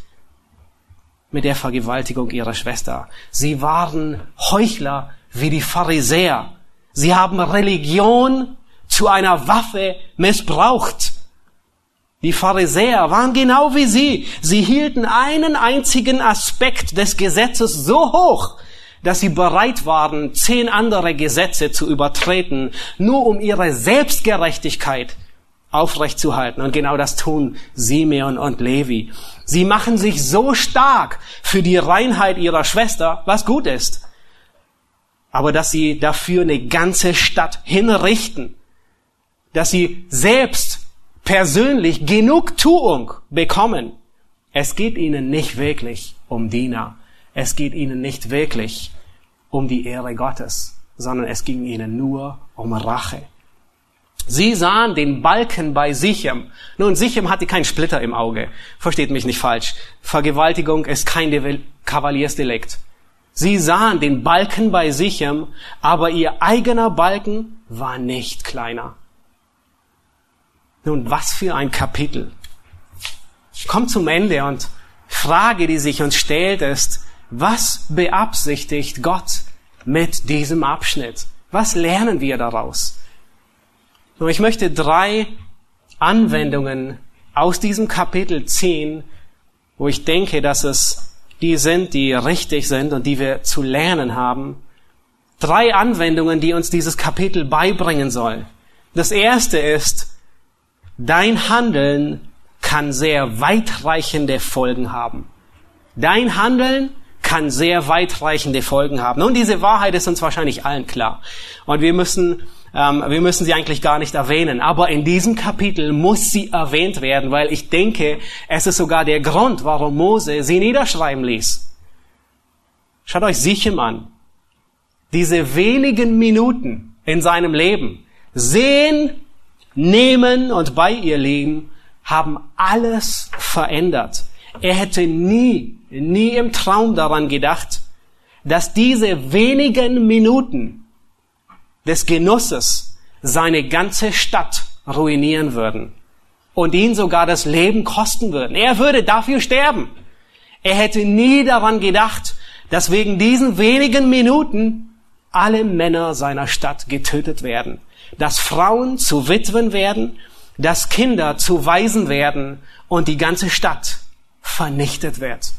mit der Vergewaltigung ihrer Schwester. Sie waren Heuchler wie die Pharisäer. Sie haben Religion zu einer Waffe missbraucht. Die Pharisäer waren genau wie sie. Sie hielten einen einzigen Aspekt des Gesetzes so hoch, dass sie bereit waren, zehn andere Gesetze zu übertreten, nur um ihre Selbstgerechtigkeit aufrechtzuhalten. Und genau das tun Simeon und Levi. Sie machen sich so stark für die Reinheit ihrer Schwester, was gut ist. Aber dass sie dafür eine ganze Stadt hinrichten, dass sie selbst persönlich Genugtuung bekommen. Es geht ihnen nicht wirklich um Diener. Es geht ihnen nicht wirklich um die Ehre Gottes, sondern es ging ihnen nur um Rache. Sie sahen den Balken bei Sichem. Nun, Sichem hatte keinen Splitter im Auge. Versteht mich nicht falsch. Vergewaltigung ist kein Kavaliersdelikt. Sie sahen den Balken bei Sichem, aber ihr eigener Balken war nicht kleiner. Nun, was für ein Kapitel. Kommt zum Ende und Frage, die sich uns stellt, ist, was beabsichtigt Gott mit diesem Abschnitt? Was lernen wir daraus? Nun, ich möchte drei Anwendungen aus diesem Kapitel ziehen, wo ich denke, dass es die sind, die richtig sind und die wir zu lernen haben. Drei Anwendungen, die uns dieses Kapitel beibringen soll. Das erste ist, Dein Handeln kann sehr weitreichende Folgen haben. Dein Handeln kann sehr weitreichende Folgen haben. Nun, diese Wahrheit ist uns wahrscheinlich allen klar. Und wir müssen, ähm, wir müssen sie eigentlich gar nicht erwähnen. Aber in diesem Kapitel muss sie erwähnt werden, weil ich denke, es ist sogar der Grund, warum Mose sie niederschreiben ließ. Schaut euch Sichem an. diese wenigen Minuten in seinem Leben, sehen, nehmen und bei ihr liegen, haben alles verändert. Er hätte nie, nie im Traum daran gedacht, dass diese wenigen Minuten des Genusses seine ganze Stadt ruinieren würden und ihn sogar das Leben kosten würden. Er würde dafür sterben. Er hätte nie daran gedacht, dass wegen diesen wenigen Minuten alle Männer seiner Stadt getötet werden, dass Frauen zu Witwen werden, dass Kinder zu Waisen werden und die ganze Stadt vernichtet wird.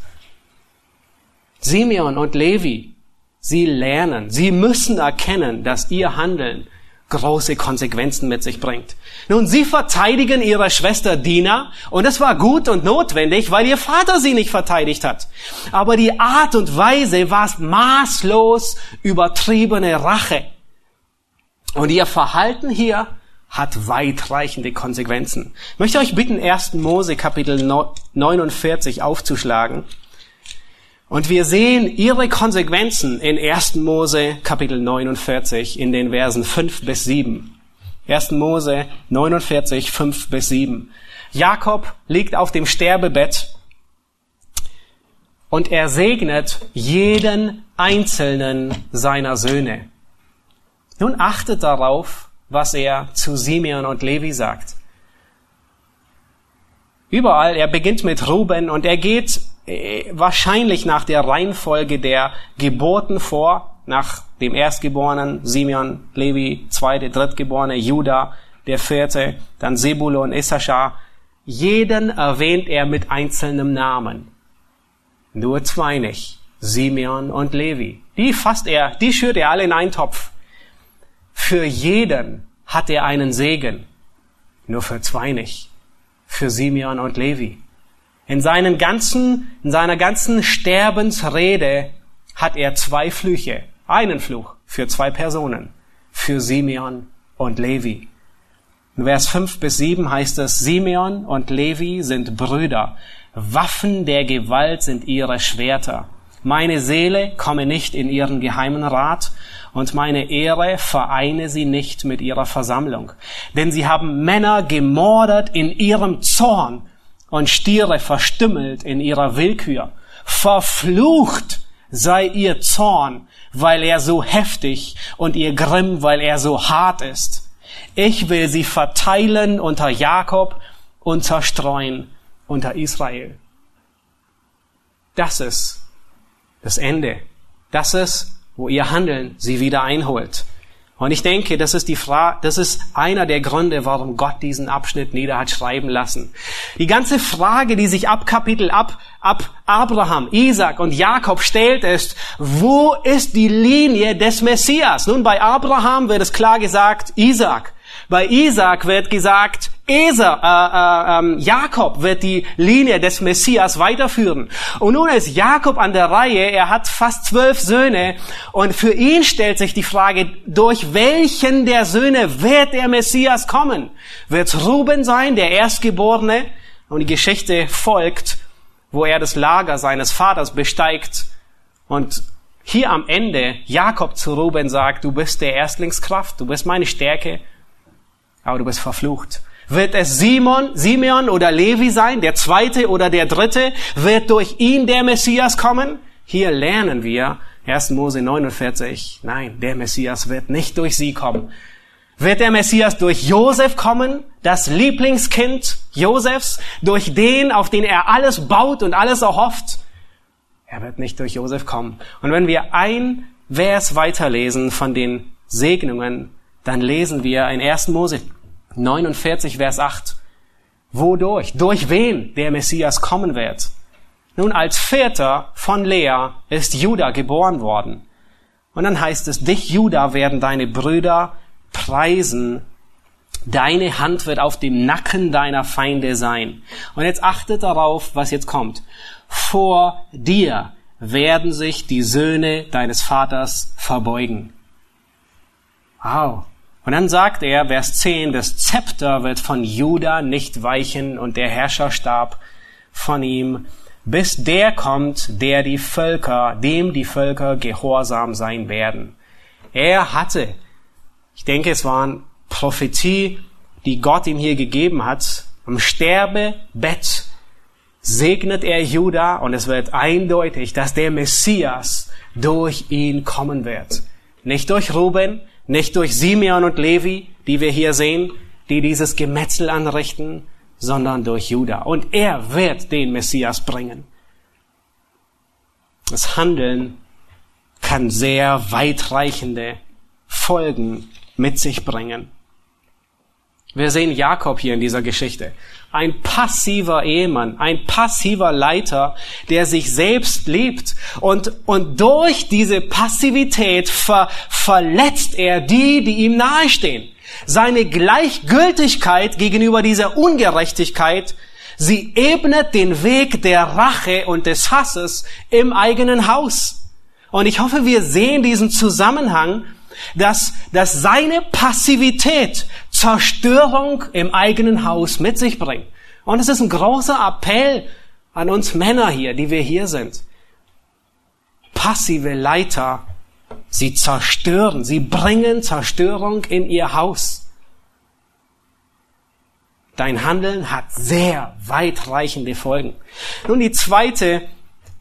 Simeon und Levi, sie lernen, sie müssen erkennen, dass ihr Handeln große Konsequenzen mit sich bringt. Nun, sie verteidigen ihre Schwester Dina und es war gut und notwendig, weil ihr Vater sie nicht verteidigt hat. Aber die Art und Weise war maßlos übertriebene Rache. Und ihr Verhalten hier hat weitreichende Konsequenzen. Ich möchte euch bitten, 1. Mose Kapitel 49 aufzuschlagen. Und wir sehen ihre Konsequenzen in 1. Mose Kapitel 49 in den Versen 5 bis 7. 1. Mose 49, 5 bis 7. Jakob liegt auf dem Sterbebett und er segnet jeden einzelnen seiner Söhne. Nun achtet darauf, was er zu Simeon und Levi sagt. Überall, er beginnt mit Ruben und er geht äh, wahrscheinlich nach der Reihenfolge der Geburten vor, nach dem Erstgeborenen, Simeon, Levi, zweite, drittgeborene, Judah, der vierte, dann Sebulon, Issachar. Jeden erwähnt er mit einzelnem Namen. Nur zwei nicht. Simeon und Levi. Die fasst er, die schürt er alle in einen Topf. Für jeden hat er einen Segen. Nur für zwei nicht. Für Simeon und Levi. In seinen ganzen, in seiner ganzen Sterbensrede hat er zwei Flüche. Einen Fluch für zwei Personen. Für Simeon und Levi. In Vers 5 bis 7 heißt es, Simeon und Levi sind Brüder. Waffen der Gewalt sind ihre Schwerter. Meine Seele komme nicht in ihren geheimen Rat und meine Ehre vereine sie nicht mit ihrer Versammlung. Denn sie haben Männer gemordet in ihrem Zorn und Stiere verstümmelt in ihrer Willkür. Verflucht sei ihr Zorn, weil er so heftig und ihr Grimm, weil er so hart ist. Ich will sie verteilen unter Jakob und zerstreuen unter Israel. Das ist das Ende. Das ist, wo ihr Handeln sie wieder einholt. Und ich denke, das ist die Frage, das ist einer der Gründe, warum Gott diesen Abschnitt nieder hat schreiben lassen. Die ganze Frage, die sich ab Kapitel ab, ab Abraham, Isaac und Jakob stellt, ist, wo ist die Linie des Messias? Nun, bei Abraham wird es klar gesagt, Isaac. Bei Isaac wird gesagt, Eser, äh, äh, ähm, Jakob wird die Linie des Messias weiterführen. Und nun ist Jakob an der Reihe, er hat fast zwölf Söhne und für ihn stellt sich die Frage, durch welchen der Söhne wird der Messias kommen? Wird Ruben sein, der Erstgeborene? Und die Geschichte folgt, wo er das Lager seines Vaters besteigt und hier am Ende Jakob zu Ruben sagt, du bist der Erstlingskraft, du bist meine Stärke, aber du bist verflucht. Wird es Simon, Simeon oder Levi sein, der zweite oder der dritte? Wird durch ihn der Messias kommen? Hier lernen wir, 1. Mose 49, nein, der Messias wird nicht durch sie kommen. Wird der Messias durch Josef kommen, das Lieblingskind Josefs, durch den, auf den er alles baut und alles erhofft? Er wird nicht durch Josef kommen. Und wenn wir ein Vers weiterlesen von den Segnungen, dann lesen wir in 1. Mose 49, Vers 8. Wodurch? Durch wen der Messias kommen wird? Nun, als Väter von Lea ist Judah geboren worden. Und dann heißt es, dich Judah werden deine Brüder preisen. Deine Hand wird auf dem Nacken deiner Feinde sein. Und jetzt achtet darauf, was jetzt kommt. Vor dir werden sich die Söhne deines Vaters verbeugen. Wow. Und dann sagt er, Vers 10, das Zepter wird von Juda nicht weichen und der Herrscherstab von ihm, bis der kommt, der die Völker, dem die Völker gehorsam sein werden. Er hatte, ich denke, es waren Prophetie, die Gott ihm hier gegeben hat, am Sterbebett segnet er Juda und es wird eindeutig, dass der Messias durch ihn kommen wird. Nicht durch Ruben, nicht durch Simeon und Levi, die wir hier sehen, die dieses Gemetzel anrichten, sondern durch Juda. Und er wird den Messias bringen. Das Handeln kann sehr weitreichende Folgen mit sich bringen. Wir sehen Jakob hier in dieser Geschichte. Ein passiver Ehemann, ein passiver Leiter, der sich selbst liebt. Und, und durch diese Passivität ver, verletzt er die, die ihm nahestehen. Seine Gleichgültigkeit gegenüber dieser Ungerechtigkeit, sie ebnet den Weg der Rache und des Hasses im eigenen Haus. Und ich hoffe, wir sehen diesen Zusammenhang, dass, dass seine Passivität Zerstörung im eigenen Haus mit sich bringt. Und es ist ein großer Appell an uns Männer hier, die wir hier sind. Passive Leiter Sie zerstören, sie bringen Zerstörung in ihr Haus. Dein Handeln hat sehr weitreichende Folgen. Nun die zweite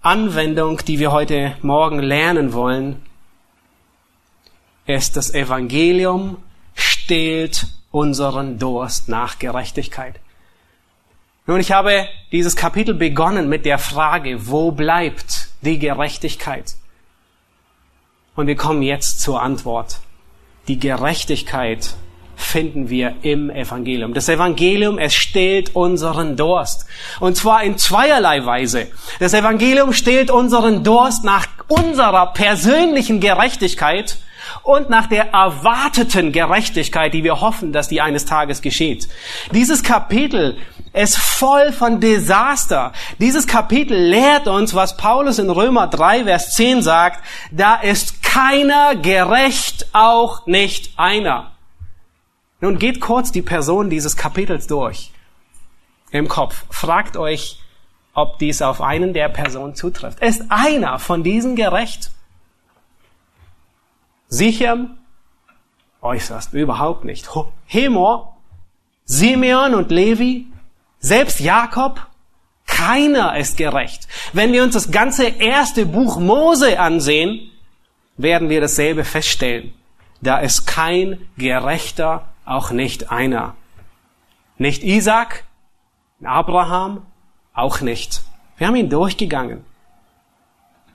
Anwendung, die wir heute Morgen lernen wollen, ist das Evangelium stillt unseren Durst nach Gerechtigkeit. Nun, ich habe dieses Kapitel begonnen mit der Frage, wo bleibt die Gerechtigkeit? Und wir kommen jetzt zur Antwort. Die Gerechtigkeit finden wir im Evangelium. Das Evangelium, es stillt unseren Durst. Und zwar in zweierlei Weise. Das Evangelium stillt unseren Durst nach unserer persönlichen Gerechtigkeit und nach der erwarteten Gerechtigkeit, die wir hoffen, dass die eines Tages geschieht. Dieses Kapitel ist voll von Desaster. Dieses Kapitel lehrt uns, was Paulus in Römer 3, Vers 10 sagt, da ist keiner gerecht, auch nicht einer. Nun geht kurz die Person dieses Kapitels durch im Kopf. Fragt euch, ob dies auf einen der Personen zutrifft. Ist einer von diesen gerecht? Sichem? Äußerst, überhaupt nicht. Hemor, Simeon und Levi, selbst Jakob, keiner ist gerecht. Wenn wir uns das ganze erste Buch Mose ansehen, werden wir dasselbe feststellen. Da ist kein Gerechter, auch nicht einer. Nicht Isaac, Abraham, auch nicht. Wir haben ihn durchgegangen.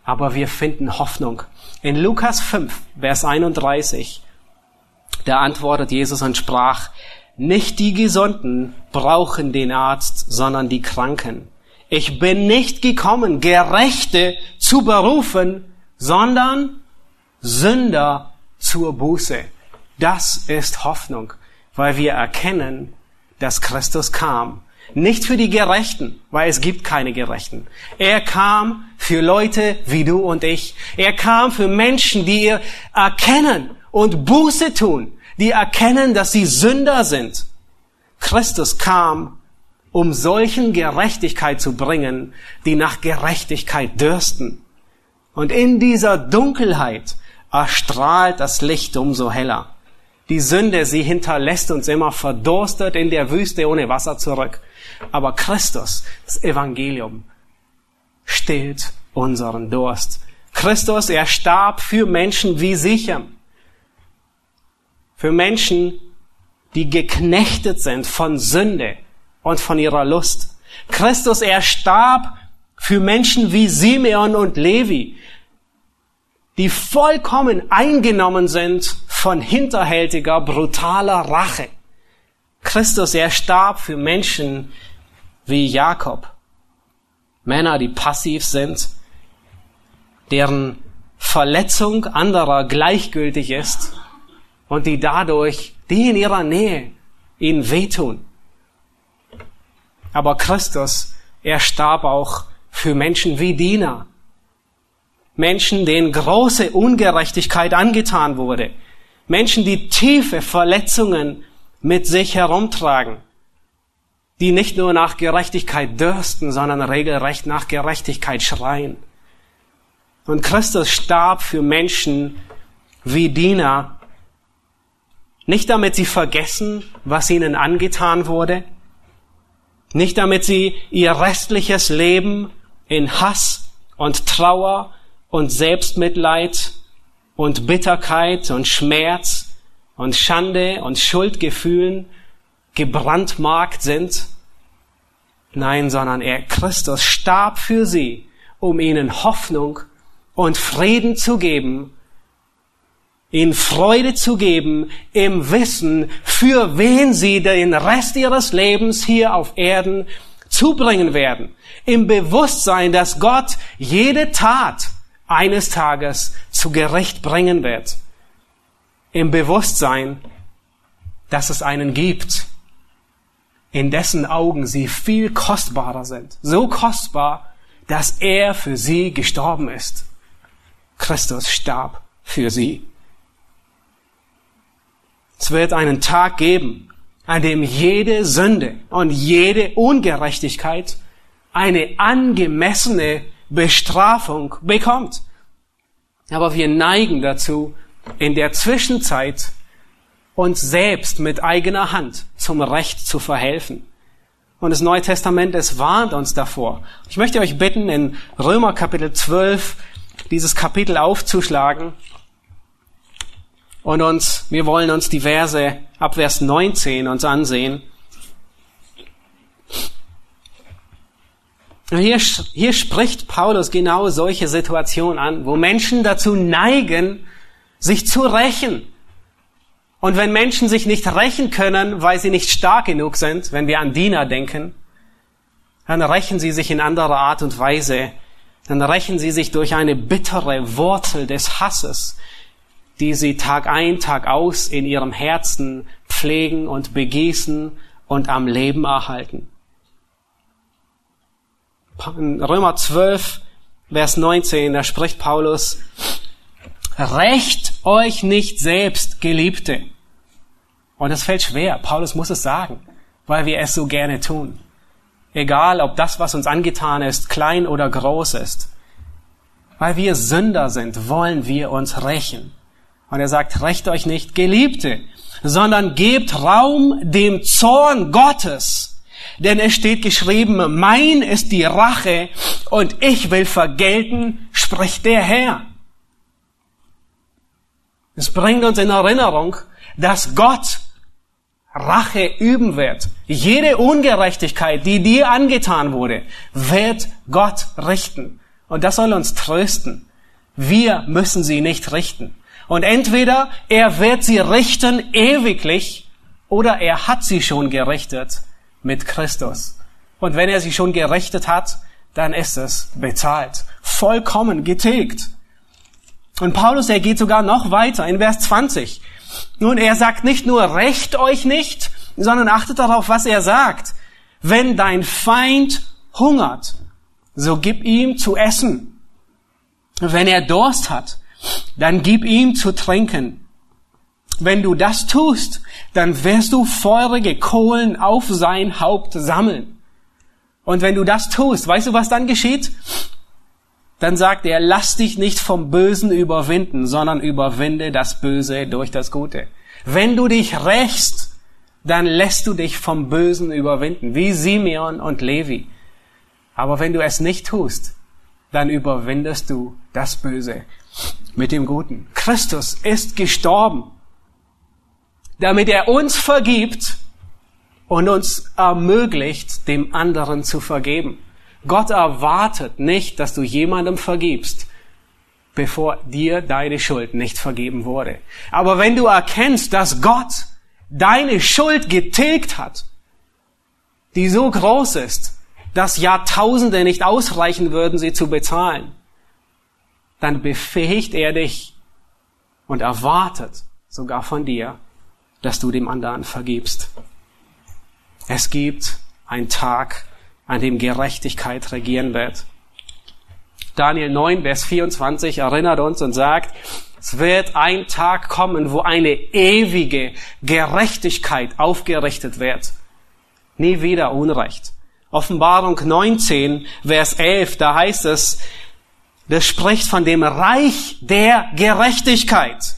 Aber wir finden Hoffnung. In Lukas 5, Vers 31, da antwortet Jesus und sprach, nicht die Gesunden brauchen den Arzt, sondern die Kranken. Ich bin nicht gekommen, Gerechte zu berufen, sondern Sünder zur Buße. Das ist Hoffnung, weil wir erkennen, dass Christus kam. Nicht für die Gerechten, weil es gibt keine Gerechten. Er kam für Leute wie du und ich. Er kam für Menschen, die erkennen und Buße tun, die erkennen, dass sie Sünder sind. Christus kam, um solchen Gerechtigkeit zu bringen, die nach Gerechtigkeit dürsten. Und in dieser Dunkelheit erstrahlt das Licht umso heller. Die Sünde, sie hinterlässt uns immer verdurstet in der Wüste ohne Wasser zurück. Aber Christus, das Evangelium, stillt unseren Durst. Christus, er starb für Menschen wie sicher für Menschen, die geknechtet sind von Sünde und von ihrer Lust. Christus, er starb für Menschen wie Simeon und Levi, die vollkommen eingenommen sind von hinterhältiger, brutaler Rache. Christus, er starb für Menschen wie Jakob. Männer, die passiv sind, deren Verletzung anderer gleichgültig ist und die dadurch, die in ihrer Nähe, ihnen wehtun. Aber Christus, er starb auch für Menschen wie Diener. Menschen, denen große Ungerechtigkeit angetan wurde. Menschen, die tiefe Verletzungen mit sich herumtragen. Die nicht nur nach Gerechtigkeit dürsten, sondern regelrecht nach Gerechtigkeit schreien. Und Christus starb für Menschen, wie Diener, nicht damit sie vergessen, was ihnen angetan wurde, nicht damit sie ihr restliches Leben in Hass und Trauer und Selbstmitleid und Bitterkeit und Schmerz und Schande und Schuldgefühlen gebrandmarkt sind. Nein, sondern er, Christus, starb für sie, um ihnen Hoffnung und Frieden zu geben, ihnen Freude zu geben im Wissen, für wen sie den Rest ihres Lebens hier auf Erden zubringen werden. Im Bewusstsein, dass Gott jede Tat eines Tages zu Gericht bringen wird. Im Bewusstsein, dass es einen gibt, in dessen Augen sie viel kostbarer sind. So kostbar, dass er für sie gestorben ist. Christus starb für sie. Es wird einen Tag geben, an dem jede Sünde und jede Ungerechtigkeit eine angemessene Bestrafung bekommt. Aber wir neigen dazu, in der Zwischenzeit uns selbst mit eigener Hand zum Recht zu verhelfen. Und das Neue Testament, es warnt uns davor. Ich möchte euch bitten, in Römer Kapitel 12 dieses Kapitel aufzuschlagen und uns, wir wollen uns die Verse ab Vers 19 uns ansehen. Hier, hier spricht Paulus genau solche Situationen an, wo Menschen dazu neigen, sich zu rächen. Und wenn Menschen sich nicht rächen können, weil sie nicht stark genug sind, wenn wir an Diener denken, dann rächen sie sich in anderer Art und Weise. Dann rächen sie sich durch eine bittere Wurzel des Hasses, die sie Tag ein, Tag aus in ihrem Herzen pflegen und begießen und am Leben erhalten. In Römer 12, Vers 19, da spricht Paulus, Recht euch nicht selbst, Geliebte. Und es fällt schwer. Paulus muss es sagen, weil wir es so gerne tun. Egal, ob das, was uns angetan ist, klein oder groß ist. Weil wir Sünder sind, wollen wir uns rächen. Und er sagt, rächt euch nicht, Geliebte, sondern gebt Raum dem Zorn Gottes. Denn es steht geschrieben, mein ist die Rache und ich will vergelten, spricht der Herr. Es bringt uns in Erinnerung, dass Gott Rache üben wird. Jede Ungerechtigkeit, die dir angetan wurde, wird Gott richten. Und das soll uns trösten. Wir müssen sie nicht richten. Und entweder er wird sie richten ewiglich oder er hat sie schon gerichtet mit Christus. Und wenn er sie schon gerichtet hat, dann ist es bezahlt, vollkommen getilgt. Und Paulus, er geht sogar noch weiter in Vers 20. Nun, er sagt nicht nur, recht euch nicht, sondern achtet darauf, was er sagt. Wenn dein Feind hungert, so gib ihm zu essen. Wenn er Durst hat, dann gib ihm zu trinken. Wenn du das tust, dann wirst du feurige Kohlen auf sein Haupt sammeln. Und wenn du das tust, weißt du, was dann geschieht? Dann sagt er, lass dich nicht vom Bösen überwinden, sondern überwinde das Böse durch das Gute. Wenn du dich rächst, dann lässt du dich vom Bösen überwinden, wie Simeon und Levi. Aber wenn du es nicht tust, dann überwindest du das Böse mit dem Guten. Christus ist gestorben, damit er uns vergibt und uns ermöglicht, dem anderen zu vergeben. Gott erwartet nicht, dass du jemandem vergibst, bevor dir deine Schuld nicht vergeben wurde. Aber wenn du erkennst, dass Gott deine Schuld getilgt hat, die so groß ist, dass Jahrtausende nicht ausreichen würden, sie zu bezahlen, dann befähigt er dich und erwartet sogar von dir, dass du dem anderen vergibst. Es gibt einen Tag, an dem Gerechtigkeit regieren wird. Daniel 9, Vers 24 erinnert uns und sagt, es wird ein Tag kommen, wo eine ewige Gerechtigkeit aufgerichtet wird. Nie wieder Unrecht. Offenbarung 19, Vers 11, da heißt es, das spricht von dem Reich der Gerechtigkeit.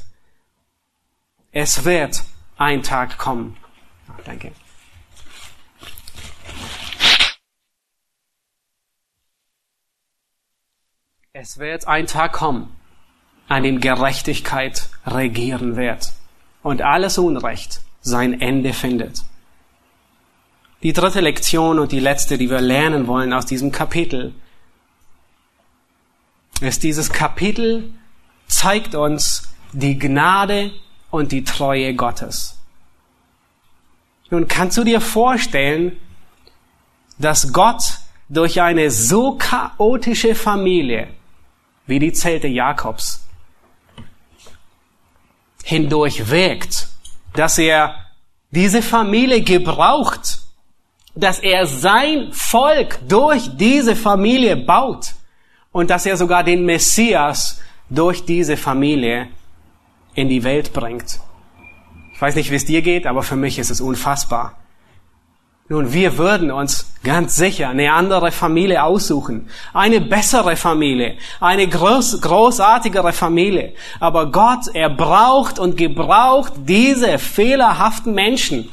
es wird ein Tag kommen. danke. Es wird ein Tag kommen, an dem Gerechtigkeit regieren wird und alles Unrecht sein Ende findet. Die dritte Lektion und die letzte, die wir lernen wollen aus diesem Kapitel, ist dieses Kapitel zeigt uns die Gnade und die Treue Gottes. Nun kannst du dir vorstellen, dass Gott durch eine so chaotische Familie wie die Zelte Jakobs hindurchwirkt, dass er diese Familie gebraucht, dass er sein Volk durch diese Familie baut und dass er sogar den Messias durch diese Familie in die Welt bringt. Ich weiß nicht, wie es dir geht, aber für mich ist es unfassbar. Nun, wir würden uns ganz sicher eine andere Familie aussuchen, eine bessere Familie, eine groß, großartigere Familie. Aber Gott, er braucht und gebraucht diese fehlerhaften Menschen,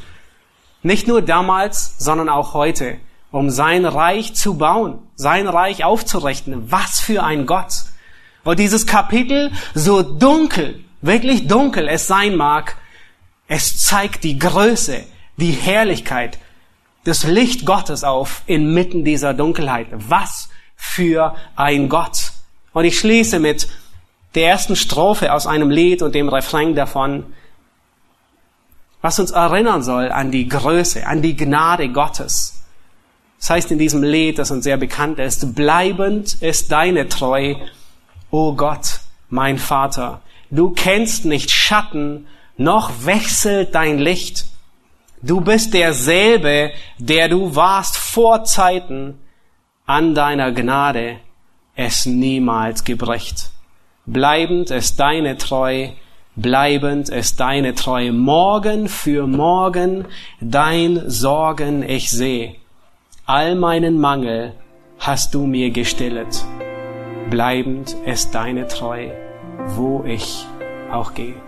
nicht nur damals, sondern auch heute, um sein Reich zu bauen, sein Reich aufzurichten. Was für ein Gott! Und dieses Kapitel, so dunkel, wirklich dunkel es sein mag, es zeigt die Größe, die Herrlichkeit das Licht Gottes auf inmitten dieser Dunkelheit. Was für ein Gott. Und ich schließe mit der ersten Strophe aus einem Lied und dem Refrain davon, was uns erinnern soll an die Größe, an die Gnade Gottes. Das heißt in diesem Lied, das uns sehr bekannt ist, bleibend ist deine Treu, o Gott, mein Vater. Du kennst nicht Schatten, noch wechselt dein Licht. Du bist derselbe, der du warst vor Zeiten, an deiner Gnade es niemals gebrecht. Bleibend ist deine Treu, bleibend ist deine Treu. Morgen für morgen dein Sorgen ich seh. All meinen Mangel hast du mir gestillet. Bleibend ist deine Treu, wo ich auch gehe.